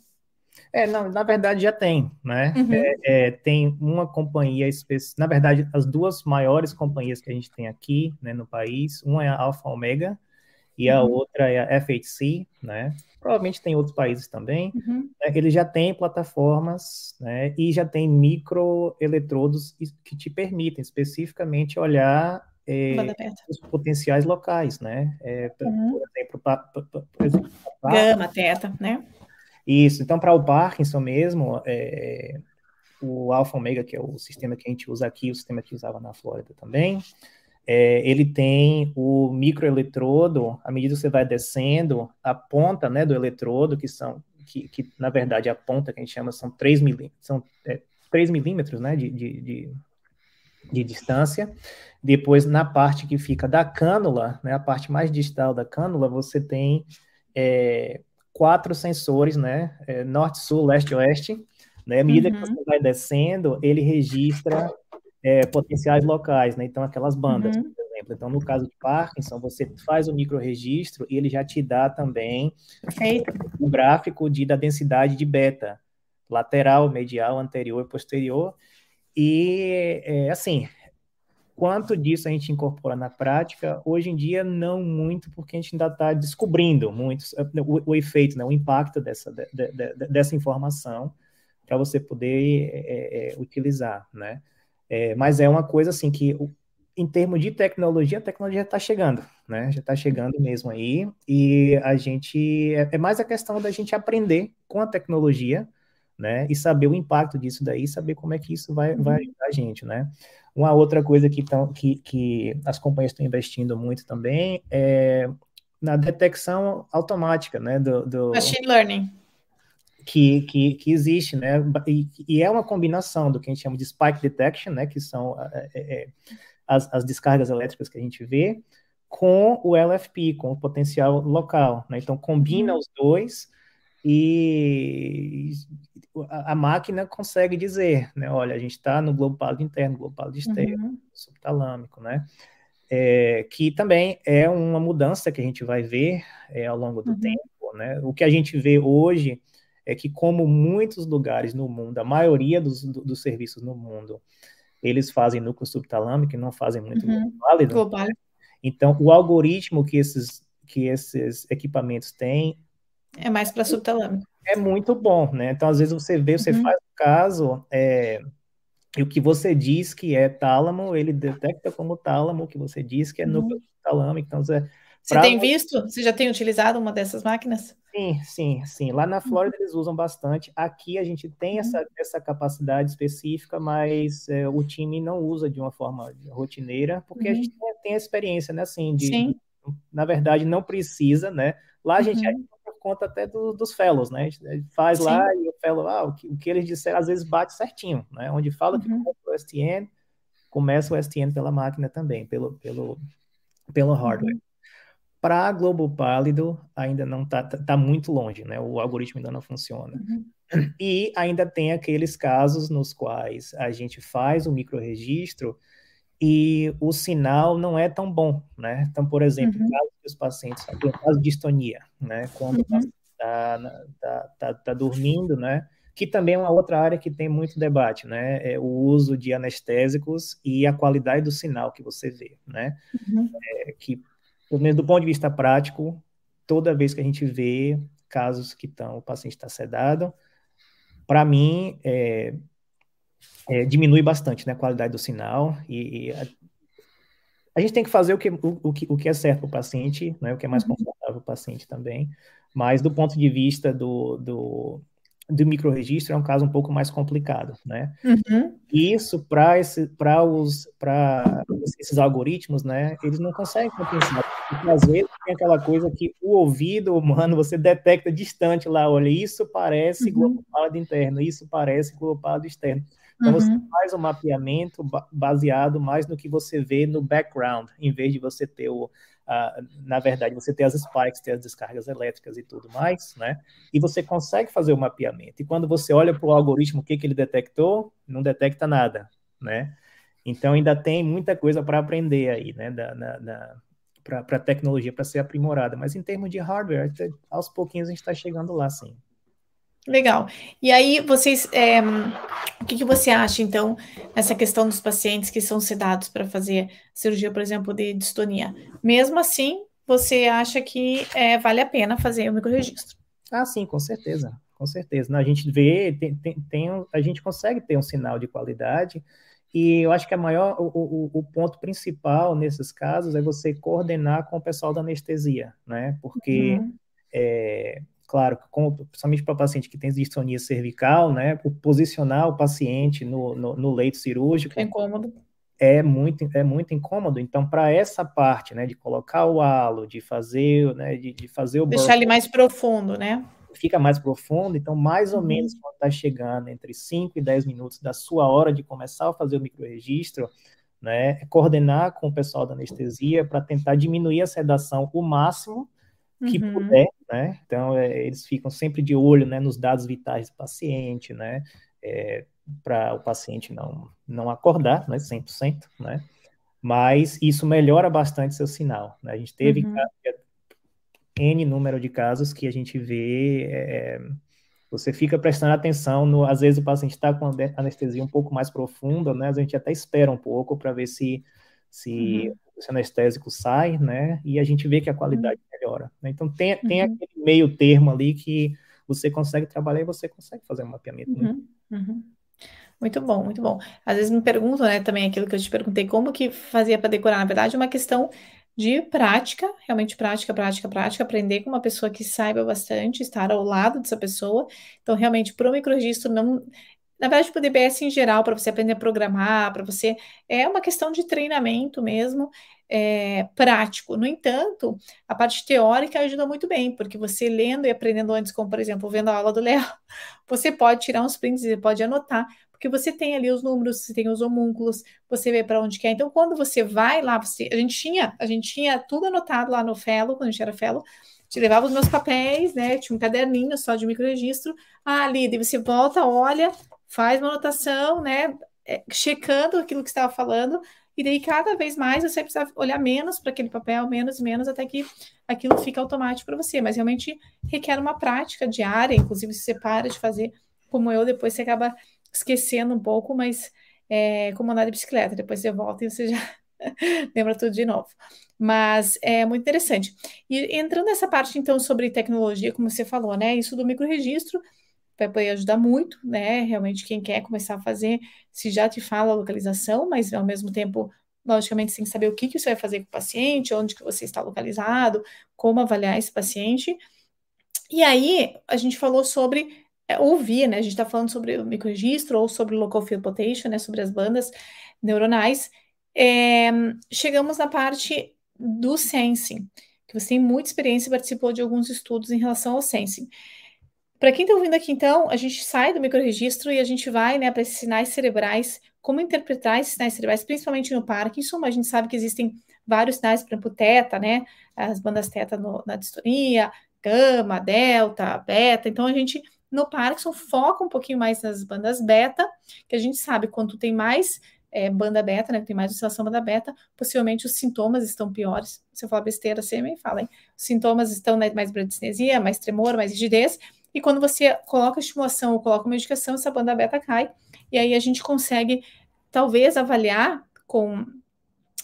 É, não, na verdade já tem, né? Uhum. É, é, tem uma companhia específica, na verdade, as duas maiores companhias que a gente tem aqui né, no país, uma é a Alfa Omega e a uhum. outra é a FHC, né? Provavelmente tem outros países também, uhum. né, eles já têm plataformas né, e já tem microeletrodos que te permitem especificamente olhar é, os potenciais locais, né? É, uhum. Por exemplo, pra, pra, por exemplo gama, teta, né? Isso. Então, para o Parkinson mesmo, é, o Alpha Omega, que é o sistema que a gente usa aqui, o sistema que usava na Flórida também, é, ele tem o microeletrodo, à medida que você vai descendo, a ponta né, do eletrodo, que são, que, que na verdade a ponta que a gente chama são 3 milímetros, são, é, 3 milímetros né, de, de, de, de, distância. Depois, na parte que fica da cânula, né, a parte mais distal da cânula, você tem é, quatro sensores, né, é, norte, sul, leste, oeste. Né, à medida uhum. que você vai descendo, ele registra é, potenciais locais, né? Então, aquelas bandas, uhum. por exemplo. Então, no caso de Parkinson, você faz o microregistro e ele já te dá também Perfeito. um gráfico de, da densidade de beta, lateral, medial, anterior e posterior. E, é, assim, quanto disso a gente incorpora na prática, hoje em dia não muito, porque a gente ainda está descobrindo muito o, o, efeito, né, o impacto dessa, de, de, dessa informação para você poder é, é, utilizar, né? É, mas é uma coisa assim que, em termos de tecnologia, a tecnologia está chegando, né? Já está chegando mesmo aí. E a gente é, é, mais a questão da gente aprender com a tecnologia, né? E saber o impacto disso daí, saber como é que isso vai, vai uhum. ajudar a gente, né? Uma outra coisa que, tão, que, que as companhias estão investindo muito também é na detecção automática, né? Do, do... Machine learning que, que, que existe, né? E, e, é uma combinação do que a gente chama de spike detection, né? Que são é, é, as, as, descargas elétricas que a gente vê, com o LFP, com o potencial local, né? Então, combina uhum. os dois e a, a, máquina consegue dizer, né? Olha, a gente está no globo pálido interno, globo pálido externo, uhum. subtalâmico, né? É, que também é uma mudança que a gente vai ver é, ao longo do uhum. tempo, né? O que a gente vê hoje é que, como muitos lugares no mundo, a maioria dos, do, dos serviços no mundo, eles fazem núcleo subtalâmico e não fazem muito uhum. válido. Global. Então, o algoritmo que esses, que esses equipamentos têm é mais para subtalâmico. É muito bom, né? Então, às vezes você vê, você uhum. faz o caso, é, e o que você diz que é tálamo, ele detecta como tálamo, o que você diz que é núcleo uhum. subtalâmico. Então, você, você tem visto? Você já tem utilizado uma dessas máquinas? Sim, sim, sim. Lá na Flórida eles usam bastante. Aqui a gente tem uhum. essa, essa capacidade específica, mas é, o time não usa de uma forma rotineira, porque uhum. a gente tem, a experiência, né? Assim, de, sim. na verdade, não precisa, né? Lá a gente uhum. por conta até do, dos fellows, né? A gente faz sim. lá e o fellow, ah, o que, o que eles disseram, às vezes bate certinho, né? Onde fala que uhum. começa o STN, começa o STN pela máquina também, pelo, pelo, pelo hardware. Para globo pálido ainda não está tá, muito longe, né? O algoritmo ainda não funciona. Uhum. E ainda tem aqueles casos nos quais a gente faz o microregistro e o sinal não é tão bom, né? Então, por exemplo, uhum. caso os pacientes têm caso de distonia, né? Quando uhum. está tá, tá, tá dormindo, né? que também é uma outra área que tem muito debate, né? É o uso de anestésicos e a qualidade do sinal que você vê, né? Uhum. É, que, pelo menos do ponto de vista prático, toda vez que a gente vê casos que estão, o paciente está sedado, para mim, é, é, diminui bastante né, a qualidade do sinal e, e a, a, gente tem que fazer o que, o, o que, o que é certo para o paciente, né, o que é mais uhum. confortável para o paciente também, mas do ponto de vista do, do do microregistro é um caso um pouco mais complicado, né? Uhum. Isso para esse, para os, para esses algoritmos, né? Eles não conseguem compensar, porque às vezes tem aquela coisa que o ouvido humano você detecta distante lá, olha, isso parece uhum. interno, isso parece global externo. Então uhum. você faz o um mapeamento baseado mais no que você vê no background, em vez de você ter o Uh, na verdade, você tem as spikes, tem as descargas elétricas e tudo mais, né? E você consegue fazer o mapeamento. E quando você olha para o algoritmo, o que, que ele detectou, não detecta nada, né? Então ainda tem muita coisa para aprender aí, né? Da, para a tecnologia para ser aprimorada. Mas em termos de hardware, aos pouquinhos a gente está chegando lá, sim. Legal. E aí, vocês, é, o que, que você acha, então, nessa questão dos pacientes que são sedados para fazer cirurgia, por exemplo, de distonia? Mesmo assim, você acha que é, vale a pena fazer o microregistro? Ah, sim, com certeza, com certeza. A gente vê, tem, tem, tem, a gente consegue ter um sinal de qualidade, e eu acho que a maior, o, o, o, ponto principal nesses casos é você coordenar com o pessoal da anestesia, né? Porque uhum. é, claro, como, principalmente para o paciente que tem distonia cervical, né, posicionar o paciente no, no, no leito cirúrgico. É incômodo. É muito, é muito incômodo. Então, para essa parte, né, de colocar o halo, de fazer, né, de, de fazer o deixar ele mais profundo, né? Fica mais profundo. Então, mais ou uhum. menos quando está chegando entre 5 e 10 minutos da sua hora de começar a fazer o microregistro, né, é coordenar com o pessoal da anestesia para tentar diminuir a sedação o máximo que uhum. puder, né? Então, é, eles ficam sempre de olho, né, nos dados vitais do paciente, né? É, para o paciente não, não acordar, né, 100%, né? Mas isso melhora bastante seu sinal, né? A gente teve uhum. N número de casos que a gente vê, é, você fica prestando atenção, no, às vezes o paciente está com anestesia um pouco mais profunda, né? A gente até espera um pouco para ver se, se uhum esse anestésico sai, né? E a gente vê que a qualidade uhum. melhora. Né? Então tem, tem uhum. aquele meio termo ali que você consegue trabalhar e você consegue fazer um mapeamento. Uhum. Uhum. Muito bom, muito bom. Às vezes me perguntam, né, também aquilo que eu te perguntei, como que fazia para decorar? Na verdade, é uma questão de prática, realmente prática, prática, prática, aprender com uma pessoa que saiba bastante, estar ao lado dessa pessoa. Então, realmente, para o microregistro, não, na verdade, para o DBS em geral, para você aprender a programar, para você. É uma questão de treinamento mesmo, é, prático. No entanto, a parte teórica ajuda muito bem, porque você lendo e aprendendo antes, como por exemplo, vendo a aula do Léo, você pode tirar uns prints e pode anotar, porque você tem ali os números, você tem os homúnculos, você vê para onde quer. Então, quando você vai lá, você, a gente tinha, a gente tinha tudo anotado lá no Fellow, quando a gente era Fellow, te levava os meus papéis, né? Tinha um caderninho só de microregistro. Ah, daí você volta, olha, faz uma anotação, né? É, checando aquilo que estava falando, e daí cada vez mais você precisa olhar menos para aquele papel, menos, menos, até que aquilo fica automático para você. Mas realmente requer uma prática diária, inclusive se você para de fazer como eu, depois você acaba esquecendo um pouco, mas é como andar de bicicleta, depois você volta e você já lembra tudo de novo. Mas é muito interessante. E entrando nessa parte, então, sobre tecnologia, como você falou, né? Isso do microregistro vai poder ajudar muito, né? Realmente, quem quer começar a fazer, se já te fala a localização, mas ao mesmo tempo, logicamente, você tem que saber o que, que você vai fazer com o paciente, onde que você está localizado, como avaliar esse paciente. E aí, a gente falou sobre é, ouvir, né? A gente está falando sobre o microregistro ou sobre o local field potential, né? Sobre as bandas neuronais. É, chegamos na parte do sensing, que você tem muita experiência e participou de alguns estudos em relação ao sensing. Para quem está ouvindo aqui, então, a gente sai do microregistro e a gente vai né, para esses sinais cerebrais, como interpretar esses sinais cerebrais, principalmente no Parkinson, mas a gente sabe que existem vários sinais, por exemplo, teta, né? As bandas teta no, na distonia, gama, delta, beta. Então, a gente, no Parkinson, foca um pouquinho mais nas bandas beta, que a gente sabe quanto tem mais é, banda beta, né? Tem mais oscilação banda beta, possivelmente os sintomas estão piores. Se eu falar besteira, você me fala, hein? Os sintomas estão né, mais bradicinesia, mais tremor, mais rigidez. E quando você coloca estimulação ou coloca medicação, essa banda beta cai. E aí a gente consegue, talvez, avaliar com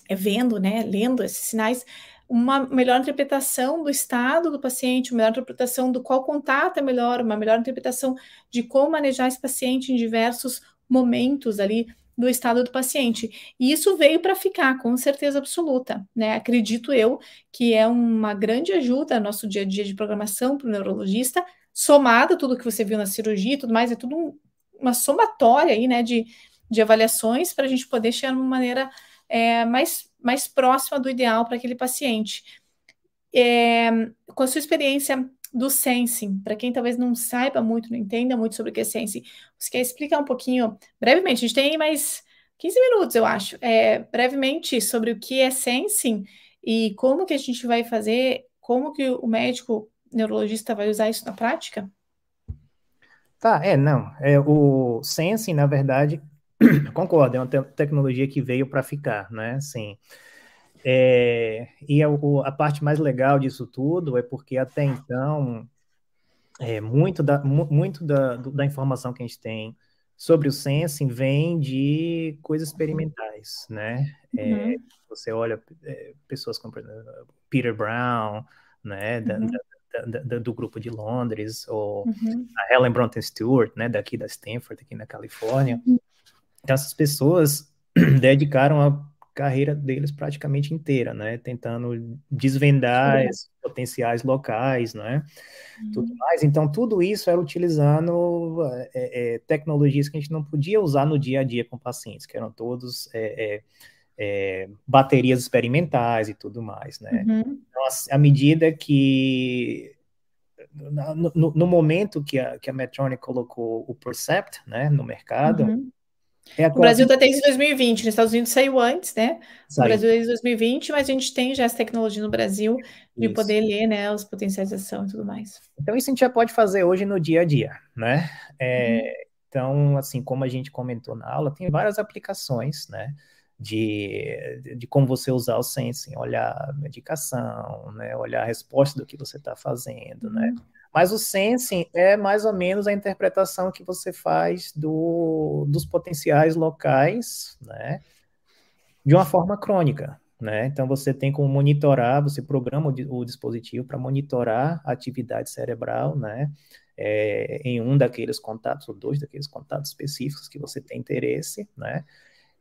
é, vendo, né, lendo esses sinais, uma melhor interpretação do estado do paciente, uma melhor interpretação do qual contato é melhor, uma melhor interpretação de como manejar esse paciente em diversos momentos ali do estado do paciente. E isso veio para ficar, com certeza absoluta, né? Acredito eu que é uma grande ajuda no nosso dia a dia de programação para o neurologista, somado tudo que você viu na cirurgia e tudo mais, é tudo um, uma somatória aí, né, de, de avaliações para a gente poder chegar de uma maneira é, mais, mais próxima do ideal para aquele paciente. É, com a sua experiência do sensing, para quem talvez não saiba muito, não entenda muito sobre o que é sensing, você quer explicar um pouquinho, brevemente, a gente tem mais 15 minutos, eu acho, é, brevemente sobre o que é sensing e como que a gente vai fazer, como que o médico neurologista vai usar isso na prática? Tá, é, não. É, o sensing, na verdade, concordo, é uma te tecnologia que veio para ficar, né? Sim. É, e a, a, parte mais legal disso tudo é porque até então, é, muito, da, muito da, da informação que a gente tem sobre o sensing vem de coisas experimentais, né? É, uhum. Você olha é, pessoas como Peter Brown, né, da, uhum. da, da, do grupo de Londres, ou uhum. a Helen Bronte Stewart, né, daqui da Stanford, aqui na Califórnia. Uhum. Então, essas pessoas dedicaram a carreira deles praticamente inteira, né? Tentando desvendar esses potenciais locais, né? Uhum. Tudo mais. Então, tudo isso era utilizando é, é, tecnologias que a gente não podia usar no dia a dia com pacientes, que eram todos baterias experimentais e tudo mais, né? Uhum. Então, à medida que no, no, no, momento que a, que a Medtronic colocou o Percept, né, no mercado, uhum é o Brasil está desde 2020, nos Estados Unidos saiu antes, né? Saiu. O Brasil desde 2020, mas a gente tem já essa tecnologia no Brasil de isso. poder ler, né, os potenciais de ação e tudo mais. Então isso a gente já pode fazer hoje no dia a dia, né? É, uhum. Então, assim, como a gente comentou na aula, tem várias aplicações, né? De, de como você usar o sensing, olhar a medicação, né? Olhar a resposta do que você está fazendo, né? uhum. Mas o sensing é mais ou menos a interpretação que você faz do, dos potenciais locais, né? De uma forma crônica, né? Então você tem como monitorar, você programa o, o dispositivo para monitorar a atividade cerebral, né? É, em um daqueles contatos, ou dois daqueles contatos específicos que você tem interesse, né?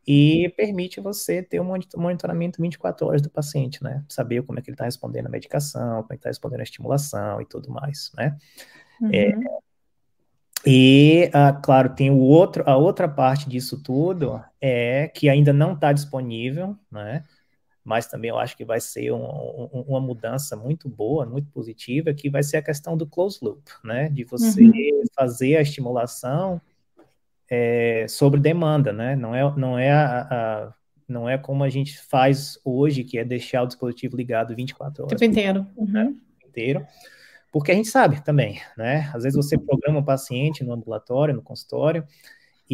E permite você ter um monitoramento 24 horas do paciente, né? Saber como é que ele está respondendo à medicação, como é que está respondendo à estimulação e tudo mais, né? É, uhum. É, e, ah, claro, tem o outro, a outra parte disso tudo é que ainda não está disponível, né? Mas também eu acho que vai ser um, um, uma mudança muito boa, muito positiva, que vai ser a questão do close loop, né? De você uhum. fazer a estimulação é, sobre demanda, né? Não é, não é a, a, não é como a gente faz hoje, que é deixar o dispositivo ligado 24 horas. O tempo inteiro. Uhum. inteiro. Porque a gente sabe também, né? Às vezes você programa um paciente no ambulatório, no consultório,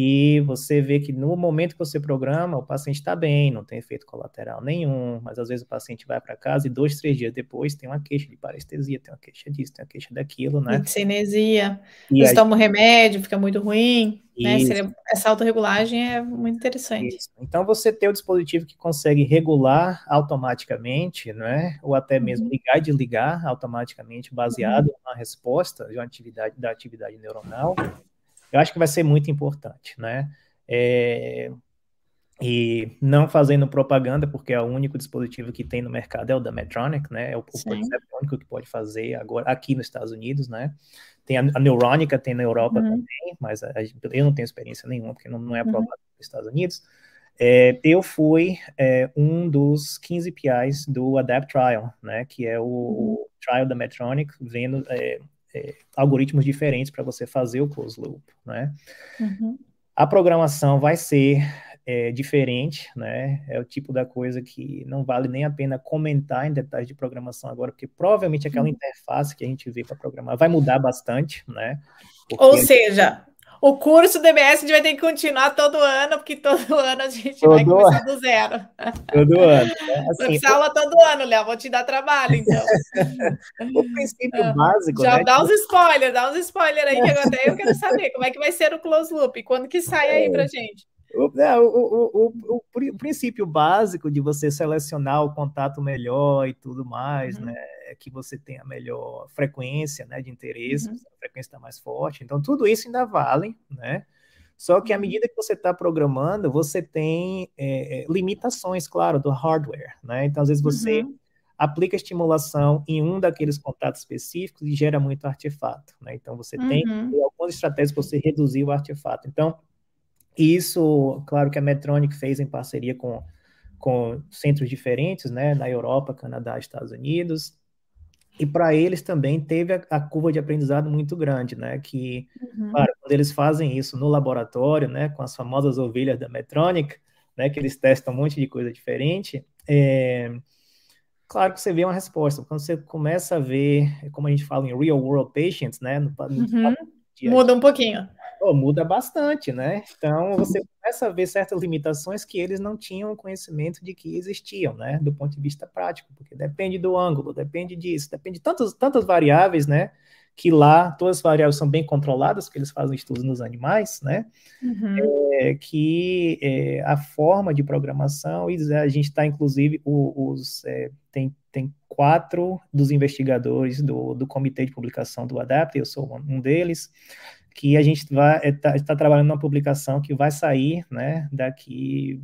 e você vê que no momento que você programa, o paciente está bem, não tem efeito colateral nenhum, mas às vezes o paciente vai para casa e dois, três dias depois tem uma queixa de parestesia, tem uma queixa disso, tem uma queixa daquilo, né? Cinesia. Você toma um remédio, fica muito ruim, né? Essa autorregulagem é muito interessante. Isso. Então, você ter o dispositivo que consegue regular automaticamente, né? Ou até mesmo uhum. ligar e desligar automaticamente, baseado uhum. na resposta de uma atividade, da atividade neuronal, eu acho que vai ser muito importante, né? É, e não fazendo propaganda, porque é o único dispositivo que tem no mercado é o da Medtronic, né? É o, o único que pode fazer agora aqui nos Estados Unidos, né? Tem a, a Neuronica, tem na Europa uhum. também, mas a, eu não tenho experiência nenhuma, porque não, não é aprovado uhum. nos Estados Unidos. É, eu fui é, um dos 15 PIs do Adapt Trial, né? Que é o, uhum. o trial da Medtronic, vendo é, é, algoritmos diferentes para você fazer o close loop, né? Uhum. A programação vai ser é, diferente, né? É o tipo da coisa que não vale nem a pena comentar em detalhes de programação agora, porque provavelmente aquela uhum. interface que a gente vê para programar vai mudar bastante, né? Porque... Ou seja, o curso DBS a gente vai ter que continuar todo ano, porque todo ano a gente todo vai começar do zero. Todo ano. Né? Assim, aula todo ano, Léo. Vou te dar trabalho, então. o princípio ah, básico. Já né? dá uns spoilers, dá uns spoilers aí, que até eu quero saber como é que vai ser o close loop. Quando que sai aí pra gente? É, o, o, o, o, princípio básico de você selecionar o contato melhor e tudo mais, uhum. né? É que você tenha melhor frequência né, de interesse, uhum. a frequência está mais forte. Então, tudo isso ainda vale, né? Só que à uhum. medida que você está programando, você tem é, é, limitações, claro, do hardware, né? Então, às vezes você uhum. aplica estimulação em um daqueles contatos específicos e gera muito artefato, né? Então, você tem uhum. algumas estratégias para você reduzir o artefato. Então, isso, claro que a Medtronic fez em parceria com, com centros diferentes, né, na Europa, Canadá, Estados Unidos, e para eles também teve a, a, curva de aprendizado muito grande, né, que, uhum. claro, quando eles fazem isso no laboratório, né, com as famosas ovelhas da Medtronic, né, que eles testam um monte de coisa diferente, é, claro que você vê uma resposta. Quando você começa a ver, como a gente fala em real world patients, né, no, no uhum. muda um pouquinho oh, muda bastante, né? Então você começa a ver certas limitações que eles não tinham conhecimento de que existiam, né? Do ponto de vista prático, porque depende do ângulo, depende disso, depende de tantas, tantas variáveis, né? Que lá todas as variáveis são bem controladas, porque eles fazem estudos nos animais, né? Uhum. É, que é, a forma de programação, e a gente está, inclusive, os, é, tem, tem quatro dos investigadores do, do comitê de publicação do ADAPT, eu sou um deles, que a gente vai está é, tá trabalhando numa publicação que vai sair, né, daqui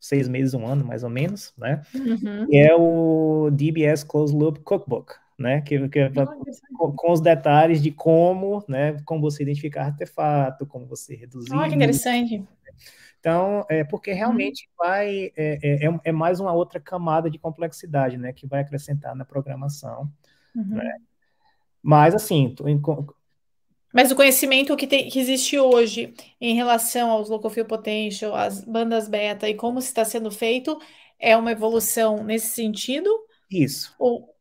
seis meses, um ano, mais ou menos, né, uhum. que é o DBS Closed Loop Cookbook, né, que, que é pra, com, com, os detalhes de como, né, como você identificar artefato, como você reduzir. Olha que interessante. Então, é porque realmente uhum. vai é, é, é, mais uma outra camada de complexidade, né, que vai acrescentar na programação, uhum. né? Mas assim, mas o conhecimento que, tem, que existe hoje em relação aos local field potential, as bandas beta e como está sendo feito, é uma evolução nesse sentido? Isso. Ou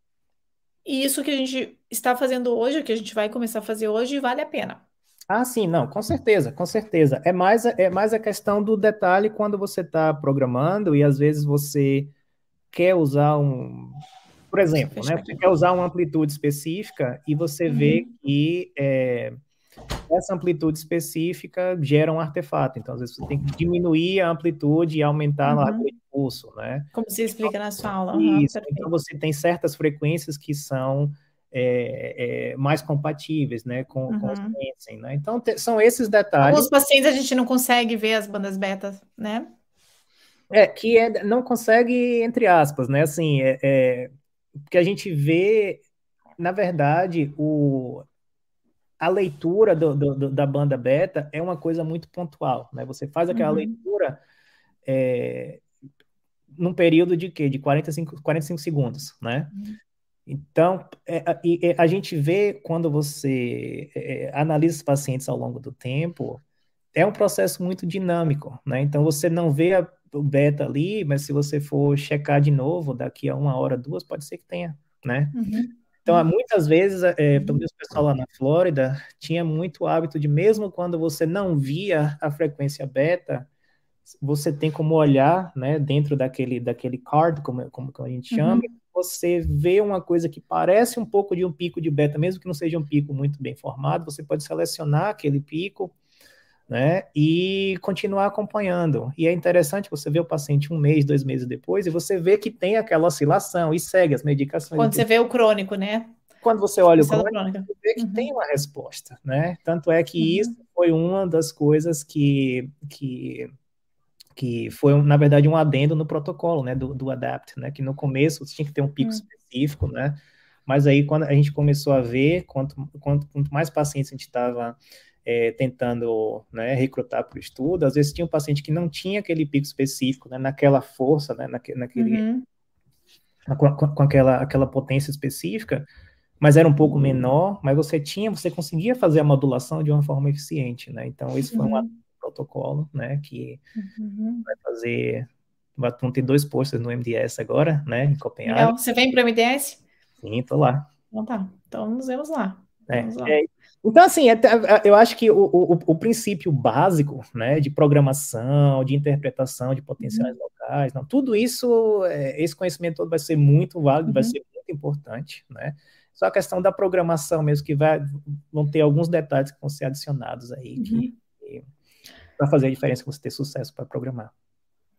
e isso que a gente está fazendo hoje, que a gente vai começar a fazer hoje, vale a pena? Ah, sim, não, com certeza, com certeza. É mais, é mais a questão do detalhe quando você está programando e às vezes você quer usar um, por exemplo, né, você quer usar uma amplitude específica e você uhum. vê que é, essa amplitude específica gera um artefato. Então, às vezes, você tem que diminuir a amplitude e aumentar uhum. a largura de pulso, né? Como se explica na sua aula. Uhum, Isso. Então, você tem certas frequências que são é, é, mais compatíveis, né, com, uhum. com os Hansen, né? Então, te, são esses detalhes. Alguns pacientes a gente não consegue ver as bandas betas, né? É, que é, não consegue, entre aspas, né? Assim, é, é, porque a gente vê, na verdade, o, a leitura do, do, da banda beta é uma coisa muito pontual, né? Você faz aquela uhum. leitura é, num período de quê? De 45, 45 segundos, né? Uhum. Então, é, a, é, a, gente vê quando você é, analisa os pacientes ao longo do tempo, é um processo muito dinâmico, né? Então, você não vê a, o beta ali, mas se você for checar de novo, daqui a uma hora, duas, pode ser que tenha, né? Uhum. Então, muitas vezes, é, pelo menos o pessoal lá na Flórida, tinha muito hábito de, mesmo quando você não via a frequência beta, você tem como olhar, né, dentro daquele, daquele card, como, como a gente chama, uhum. você vê uma coisa que parece um pouco de um pico de beta, mesmo que não seja um pico muito bem formado, você pode selecionar aquele pico, né? E continuar acompanhando. E é interessante você ver o paciente um mês, dois meses depois, e você vê que tem aquela oscilação e segue as medicações. Quando você vê o crônico, né? Quando você olha o crônico, você vê que uhum. tem uma resposta, né? Tanto é que uhum. isso foi uma das coisas que, que, que foi, na verdade, um adendo no protocolo, né, do, do ADAPT, né? Que no começo você tinha que ter um pico uhum. específico, né? Mas aí, quando a gente começou a ver, quanto, quanto, quanto mais pacientes a gente estava é, tentando né, recrutar para o estudo, às vezes tinha um paciente que não tinha aquele pico específico, né, naquela força, né, naque, naquele, uhum. com, com, aquela, aquela potência específica, mas era um pouco menor, mas você tinha, você conseguia fazer a modulação de uma forma eficiente, né? Então, isso foi um uhum. protocolo, né, que uhum. vai fazer, vão ter dois postos no MDS agora, né, em Copenhague. Então, você vem para o MDS? Sim, tô lá. Então tá, então nos vemos lá. É, é, então, assim, é, é, eu acho que o, o, o, princípio básico né, de programação, de interpretação de potenciais uhum. locais, não, tudo isso, é, esse conhecimento todo vai ser muito válido, uhum. vai ser muito importante, né? Só a questão da programação mesmo, que vai, vão ter alguns detalhes que vão ser adicionados aí, uhum. para fazer a diferença você ter sucesso para programar.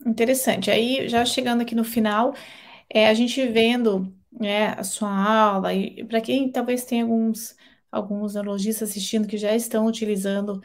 Interessante. Aí, já chegando aqui no final, é, a gente vendo né, a sua aula, e para quem talvez tenha alguns alguns neurologistas assistindo que já estão utilizando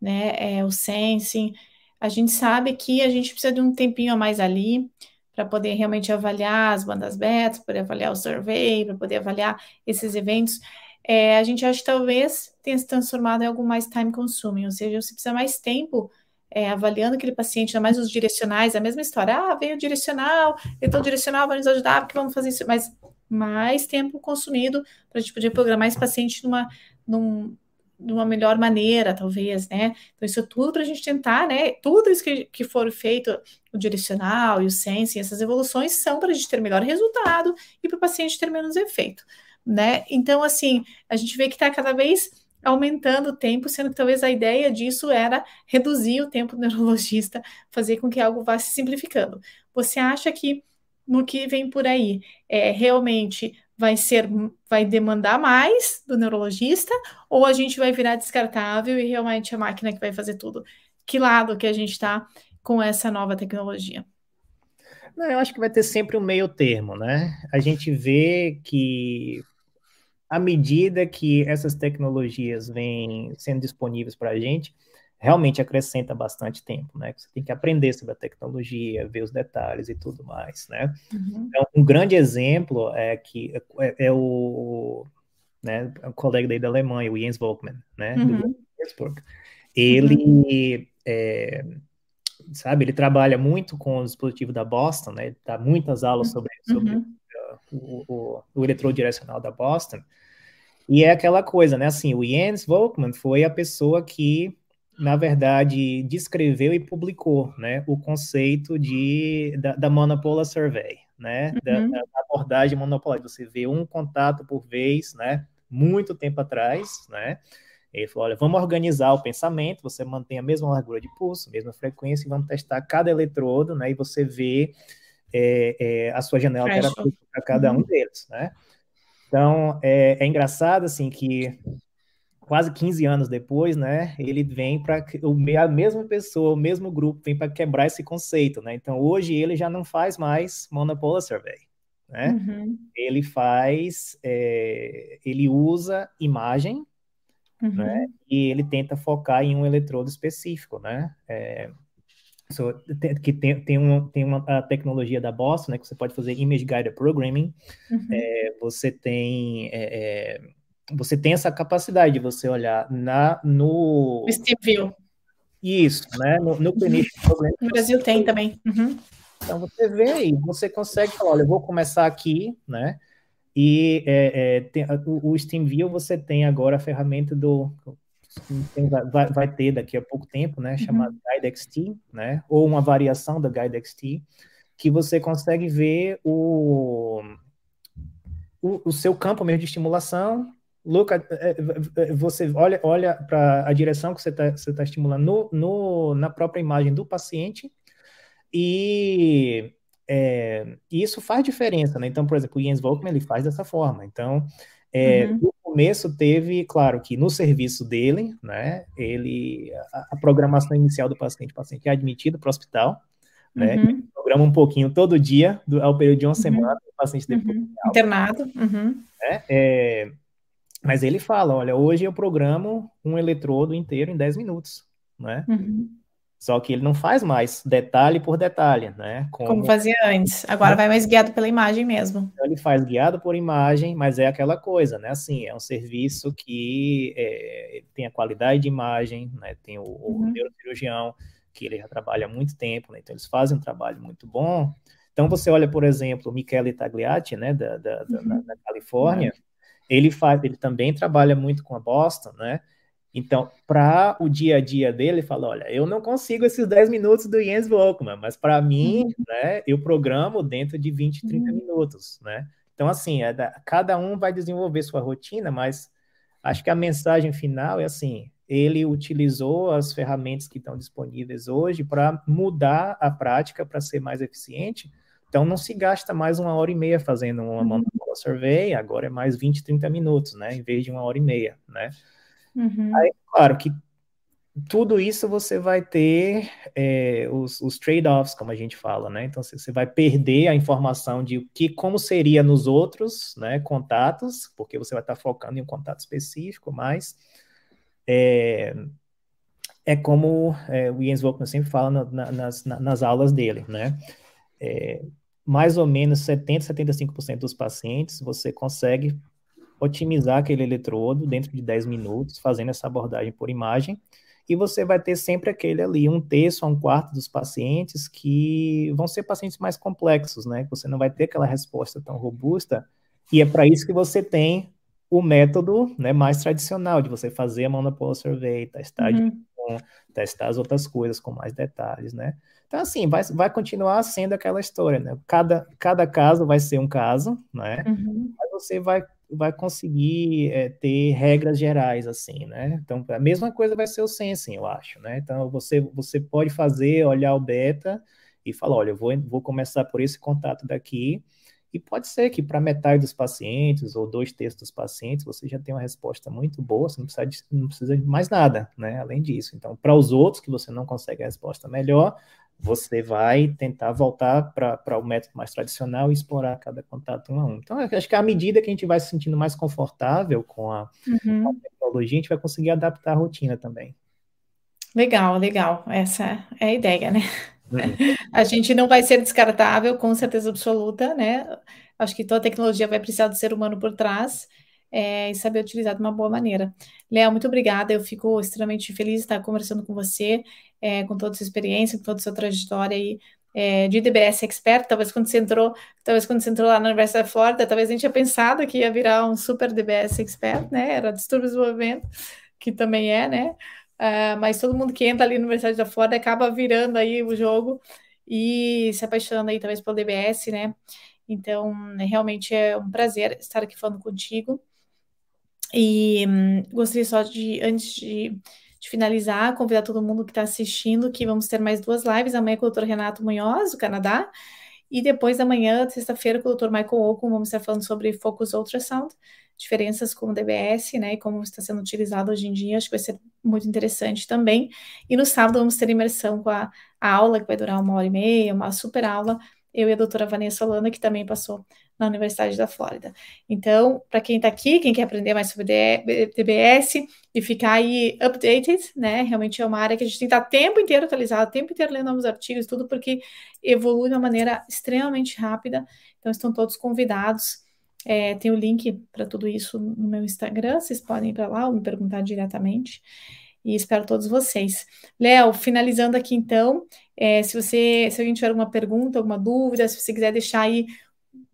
né, é, o sensing. A gente sabe que a gente precisa de um tempinho a mais ali para poder realmente avaliar as bandas beta, poder avaliar o survey, para poder avaliar esses eventos. É, a gente acha que talvez tenha se transformado em algo mais time consuming, ou seja, você precisa mais tempo é, avaliando aquele paciente, ainda mais os direcionais, a mesma história. Ah, veio o direcional, então o direcional vai nos ajudar, porque vamos fazer isso, mas mais tempo consumido para a gente poder programar esse paciente numa, num, numa melhor maneira, talvez, né? Então, isso é tudo para a gente tentar, né? Tudo isso que, que for feito, o direcional e o sensing, essas evoluções são para a gente ter melhor resultado e para o paciente ter menos efeito, né? Então, assim, a gente vê que está cada vez aumentando o tempo, sendo que talvez a ideia disso era reduzir o tempo do neurologista, fazer com que algo vá se simplificando. Você acha que no que vem por aí. É, realmente vai ser, vai demandar mais do neurologista, ou a gente vai virar descartável e realmente a máquina que vai fazer tudo? Que lado que a gente está com essa nova tecnologia? Não, eu acho que vai ter sempre um meio termo, né? A gente vê que à medida que essas tecnologias vêm sendo disponíveis para a gente, realmente acrescenta bastante tempo, né? Você tem que aprender sobre a tecnologia, ver os detalhes e tudo mais, né? Uhum. Então, um grande exemplo é que é, é o, né, o colega daí da Alemanha, o Jens Volkmann, né? Uhum. Do. Ele, uhum. é, sabe, ele trabalha muito com o dispositivo da Boston, né? Ele dá muitas aulas sobre, sobre uh, o, o, o eletrodo direcional da Boston. E é aquela coisa, né? Assim, o Jens Volkmann foi a pessoa que na verdade, descreveu e publicou né, o conceito de, da, da monopolar survey, né, uhum. da, da, abordagem monopolar. Você vê um contato por vez, né, muito tempo atrás, né, ele falou, olha, vamos organizar o pensamento, você mantém a mesma largura de pulso, mesma frequência, e vamos testar cada eletrodo, né, e você vê é, é, a sua janela terapêutica para cada uhum. um deles, né. Então, é, é engraçado, assim, que quase 15 anos depois, né, ele vem para a mesma pessoa, o mesmo grupo vem para quebrar esse conceito, né? Então hoje ele já não faz mais monopolar survey, né? Uhum. Ele faz, é, ele usa imagem, uhum. né? E ele tenta focar em um eletrodo específico, né? É, so, que tem, tem, uma, tem uma a tecnologia da Boston, né? Que você pode fazer image guided programming. Uhum. É, você tem é, é você tem essa capacidade de você olhar na, no. View. Isso, né? No, no No Brasil tem também. Uhum. Então você vê e você consegue falar, olha, eu vou começar aqui, né? E é, é, tem, o, o Steam View você tem agora a ferramenta do tem, vai, vai, ter daqui a pouco tempo, né? Chamada uhum. GuideXT, né? Ou uma variação da GuideXT, que você consegue ver o, o, o seu campo mesmo de estimulação Luca, é, é, é, você olha, olha para a direção que você está tá estimulando no, no, na própria imagem do paciente e é, isso faz diferença, né? Então, por exemplo, o Jens Volkmann, ele faz dessa forma. Então, é, uhum. no começo teve, claro, que no serviço dele, né, ele, a, a programação inicial do paciente, o paciente é admitido para o hospital, né, uhum. programa um pouquinho todo dia, do, ao período de uma uhum. semana, o paciente depois... Uhum. Internado. Uhum. Né, é, mas ele fala, olha, hoje eu programo um eletrodo inteiro em 10 minutos, né? Uhum. Só que ele não faz mais detalhe por detalhe, né? Como, Como fazia antes. Agora vai mais guiado pela imagem mesmo. Ele faz guiado por imagem, mas é aquela coisa, né? Assim, é um serviço que é, tem a qualidade de imagem, né? Tem o, o uhum. neurocirurgião, que ele já trabalha há muito tempo, né? Então eles fazem um trabalho muito bom. Então você olha, por exemplo, o Michele Tagliati, né? Da, da, uhum. da, da Califórnia, ele faz, ele também trabalha muito com a Boston, né? Então, para o dia a dia dele, ele fala: olha, eu não consigo esses 10 minutos do Jens Volkmann, mas para mim, uhum. né, eu programo dentro de 20, 30 uhum. minutos, né? Então, assim, é da, cada um vai desenvolver sua rotina, mas acho que a mensagem final é assim: ele utilizou as ferramentas que estão disponíveis hoje para mudar a prática para ser mais eficiente. Então, não se gasta mais uma hora e meia fazendo uma uhum. survey, agora é mais 20, 30 minutos, né? Em vez de uma hora e meia, né? Uhum. Aí, claro que tudo isso você vai ter é, os, os trade-offs, como a gente fala, né? Então você vai perder a informação de que como seria nos outros, né, contatos, porque você vai estar focando em um contato específico, mas é, é como é, o Jens Volkmann sempre fala na, nas, nas aulas dele, né? É, mais ou menos 70, 75% dos pacientes você consegue otimizar aquele eletrodo dentro de 10 minutos, fazendo essa abordagem por imagem, e você vai ter sempre aquele ali, um terço a um quarto dos pacientes que vão ser pacientes mais complexos, né? Você não vai ter aquela resposta tão robusta, e é para isso que você tem o método né, mais tradicional de você fazer a monopolar survey, testar, uhum. Testar as outras coisas com mais detalhes, né? Então, assim, vai, vai continuar sendo aquela história, né? Cada, cada caso vai ser um caso, né? Uhum. Mas você vai vai conseguir é, ter regras gerais, assim, né? Então, a mesma coisa vai ser o sensing, eu acho, né? Então, você, você pode fazer, olhar o beta e falar, olha, eu vou, vou começar por esse contato daqui, e pode ser que para metade dos pacientes, ou dois terços dos pacientes, você já tem uma resposta muito boa, você não precisa de, não precisa de mais nada, né? Além disso. Então, para os outros que você não consegue a resposta melhor, você vai tentar voltar para o método mais tradicional e explorar cada contato um a um. Então, acho que à medida que a gente vai se sentindo mais confortável com a, uhum. com a tecnologia, a gente vai conseguir adaptar a rotina também. Legal, legal. Essa é a ideia, né? Uhum. A gente não vai ser descartável, com certeza absoluta, né? Acho que toda tecnologia vai precisar do ser humano por trás é, e saber utilizar de uma boa maneira. Léo, muito obrigada. Eu fico extremamente feliz de estar conversando com você é, com toda a sua experiência, com toda a sua trajetória aí é, de DBS Expert, talvez quando você entrou, talvez quando você entrou lá na Universidade da Flórida, talvez a gente tinha pensado que ia virar um super DBS Expert, né? Era distúrbio de desenvolvimento, que também é, né? Uh, mas todo mundo que entra ali na Universidade da Flórida acaba virando aí o jogo e se apaixonando aí talvez pelo DBS, né? Então, realmente é um prazer estar aqui falando contigo. E hum, gostaria só de, antes de de finalizar, convidar todo mundo que está assistindo que vamos ter mais duas lives, amanhã com o Dr. Renato Munhoz, do Canadá, e depois da manhã, sexta-feira, com o Dr. Michael Ocon, vamos estar falando sobre Focus Ultrasound, diferenças com o DBS, né, e como está sendo utilizado hoje em dia, acho que vai ser muito interessante também. E no sábado vamos ter imersão com a, a aula, que vai durar uma hora e meia, uma super aula, eu e a doutora Vanessa Holanda, que também passou na Universidade da Flórida. Então, para quem está aqui, quem quer aprender mais sobre DBS e ficar aí updated, né? Realmente é uma área que a gente tem que estar o tempo inteiro atualizado, o tempo inteiro lendo novos artigos, tudo porque evolui de uma maneira extremamente rápida. Então, estão todos convidados. É, tem o link para tudo isso no meu Instagram, vocês podem ir para lá ou me perguntar diretamente. E espero todos vocês. Léo, finalizando aqui então, é, se você, se alguém tiver alguma pergunta, alguma dúvida, se você quiser deixar aí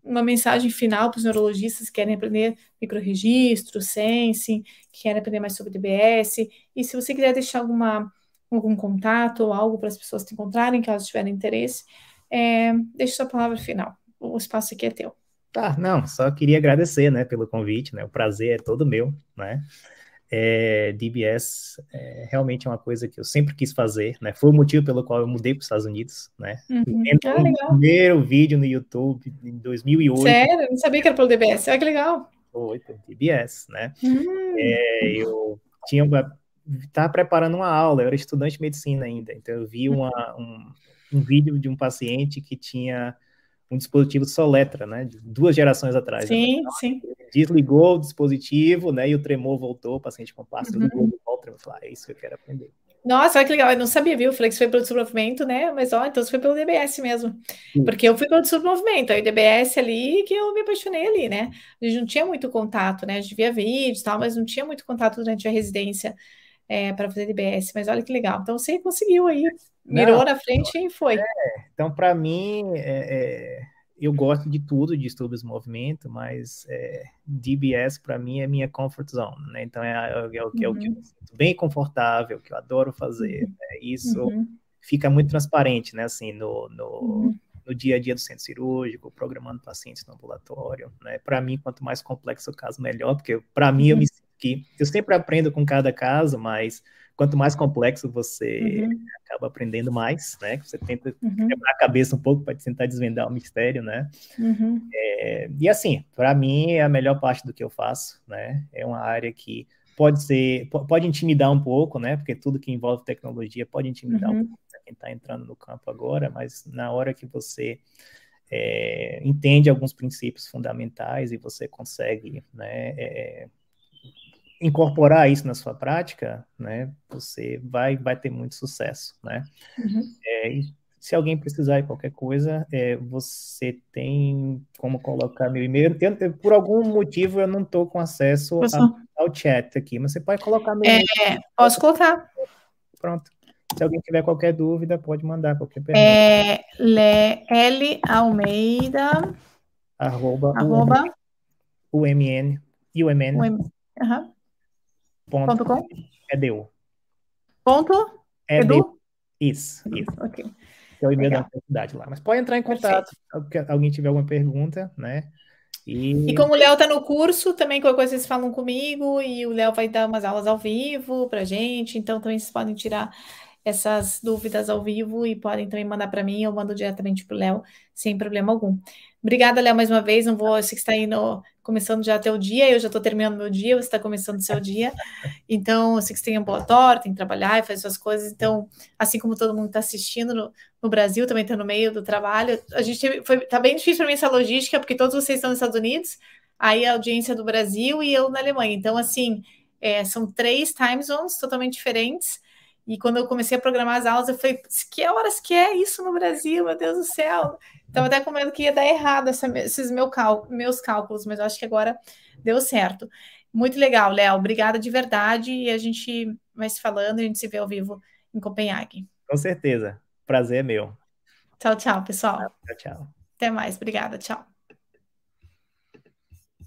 uma mensagem final para os neurologistas que querem aprender microregistro, sensing, que querem aprender mais sobre DBS. E se você quiser deixar alguma, algum contato ou algo para as pessoas te encontrarem, caso tiverem interesse, é, deixe sua palavra final. O espaço aqui é teu. Tá, não, só queria agradecer, né, pelo convite, né, o prazer é todo meu, né, é, DBS é, realmente é uma coisa que eu sempre quis fazer, né? Foi o motivo pelo qual eu mudei para os Estados Unidos, né? Uhum. Ah, o primeiro vídeo no YouTube em 2008. Sério? Eu não sabia que era pelo DBS. Olha que legal. Foi pelo DBS, né? Uhum. É, eu tinha estava preparando uma aula, eu era estudante de medicina ainda, então eu vi uma, um, um vídeo de um paciente que tinha um dispositivo Soletra, né? Duas gerações atrás. Né? Sim, né? sim. Desligou o dispositivo, né? E o tremor voltou, o paciente com plástico uhum. ligou, volta, eu falei, ah, é isso que eu quero aprender. Nossa, olha que legal, eu não sabia, viu? Eu falei que foi pelo desenvolvimento, né? Mas ó, então foi pelo DBS mesmo. Sim. Porque eu fui pelo desenvolvimento, aí o DBS ali que eu me apaixonei ali, né? A gente não tinha muito contato, né? A gente via vídeos e tal, mas não tinha muito contato durante a residência é, para fazer DBS. Mas olha que legal. Então você conseguiu aí, mirou não, na frente e foi. É, então, para mim, é, é eu gosto de tudo, de do movimento, mas é, DBS para mim é minha comfort zone, né? Então é, é, é, o, que, uhum. o que eu uhum. sinto bem confortável, que eu adoro fazer. Uhum. Né? Isso uhum. fica muito transparente, né? Assim, no, no, uhum. no, dia a dia do centro cirúrgico, programando pacientes no ambulatório, né? Para mim, quanto mais complexo o caso, melhor, porque para mim eu me uhum. sinto que eu sempre aprendo com cada caso, mas quanto mais complexo você uhum. acaba aprendendo mais, né? Você tenta uhum. quebrar a cabeça um pouco para tentar desvendar o mistério, né? Uhum. É, e assim, para mim é a melhor parte do que eu faço, né? É uma área que pode ser, pode intimidar um pouco, né? Porque tudo que envolve tecnologia pode intimidar um uhum. pouco para quem está entrando no campo agora, mas na hora que você é, entende alguns princípios fundamentais e você consegue, né? É, incorporar isso na sua prática, né, você vai, vai ter muito sucesso, né? Uhum. É, se alguém precisar de qualquer coisa, é, você tem como colocar meu e-mail. Eu, eu, por algum motivo eu não estou com acesso a, ao chat aqui, mas você pode colocar meu e-mail. É, posso colocar. Pronto. Se alguém tiver qualquer dúvida, pode mandar qualquer pergunta. É L Almeida arroba, arroba UMN UMN. UM, uhum. Ponto, com? Edu. Ponto? Edu? Edu? Isso, isso. Ok. Que é o e-mail da universidade lá. Mas pode entrar em contato se alguém tiver alguma pergunta, né? E, e como o Léo está no curso, também qualquer coisa vocês falam comigo e o Léo vai dar umas aulas ao vivo para gente, então também vocês podem tirar essas dúvidas ao vivo e podem também mandar para mim, eu mando diretamente para o Léo, sem problema algum. Obrigada, Léo, mais uma vez. Não vou, eu sei que está indo, começando já até o dia, eu já estou terminando meu dia, você está começando o seu dia. Então, eu sei que você tem ambulatório, tem que trabalhar e fazer suas coisas. Então, assim como todo mundo está assistindo no, no, Brasil, também está no meio do trabalho. A gente foi, tá bem difícil para mim essa logística, porque todos vocês estão nos Estados Unidos, aí a audiência do Brasil e eu na Alemanha. Então, assim, é, são três time zones totalmente diferentes. E quando eu comecei a programar as aulas, eu falei, que horas que é isso no Brasil? Meu Deus do céu! Estava até com medo que ia dar errado essa, esses meu cal, meus cálculos, mas eu acho que agora deu certo. Muito legal, Léo. Obrigada de verdade. E a gente vai se falando, a gente se vê ao vivo em Copenhague. Com certeza. Prazer é meu. Tchau, tchau, pessoal. Tchau, tchau. Até mais. Obrigada. Tchau.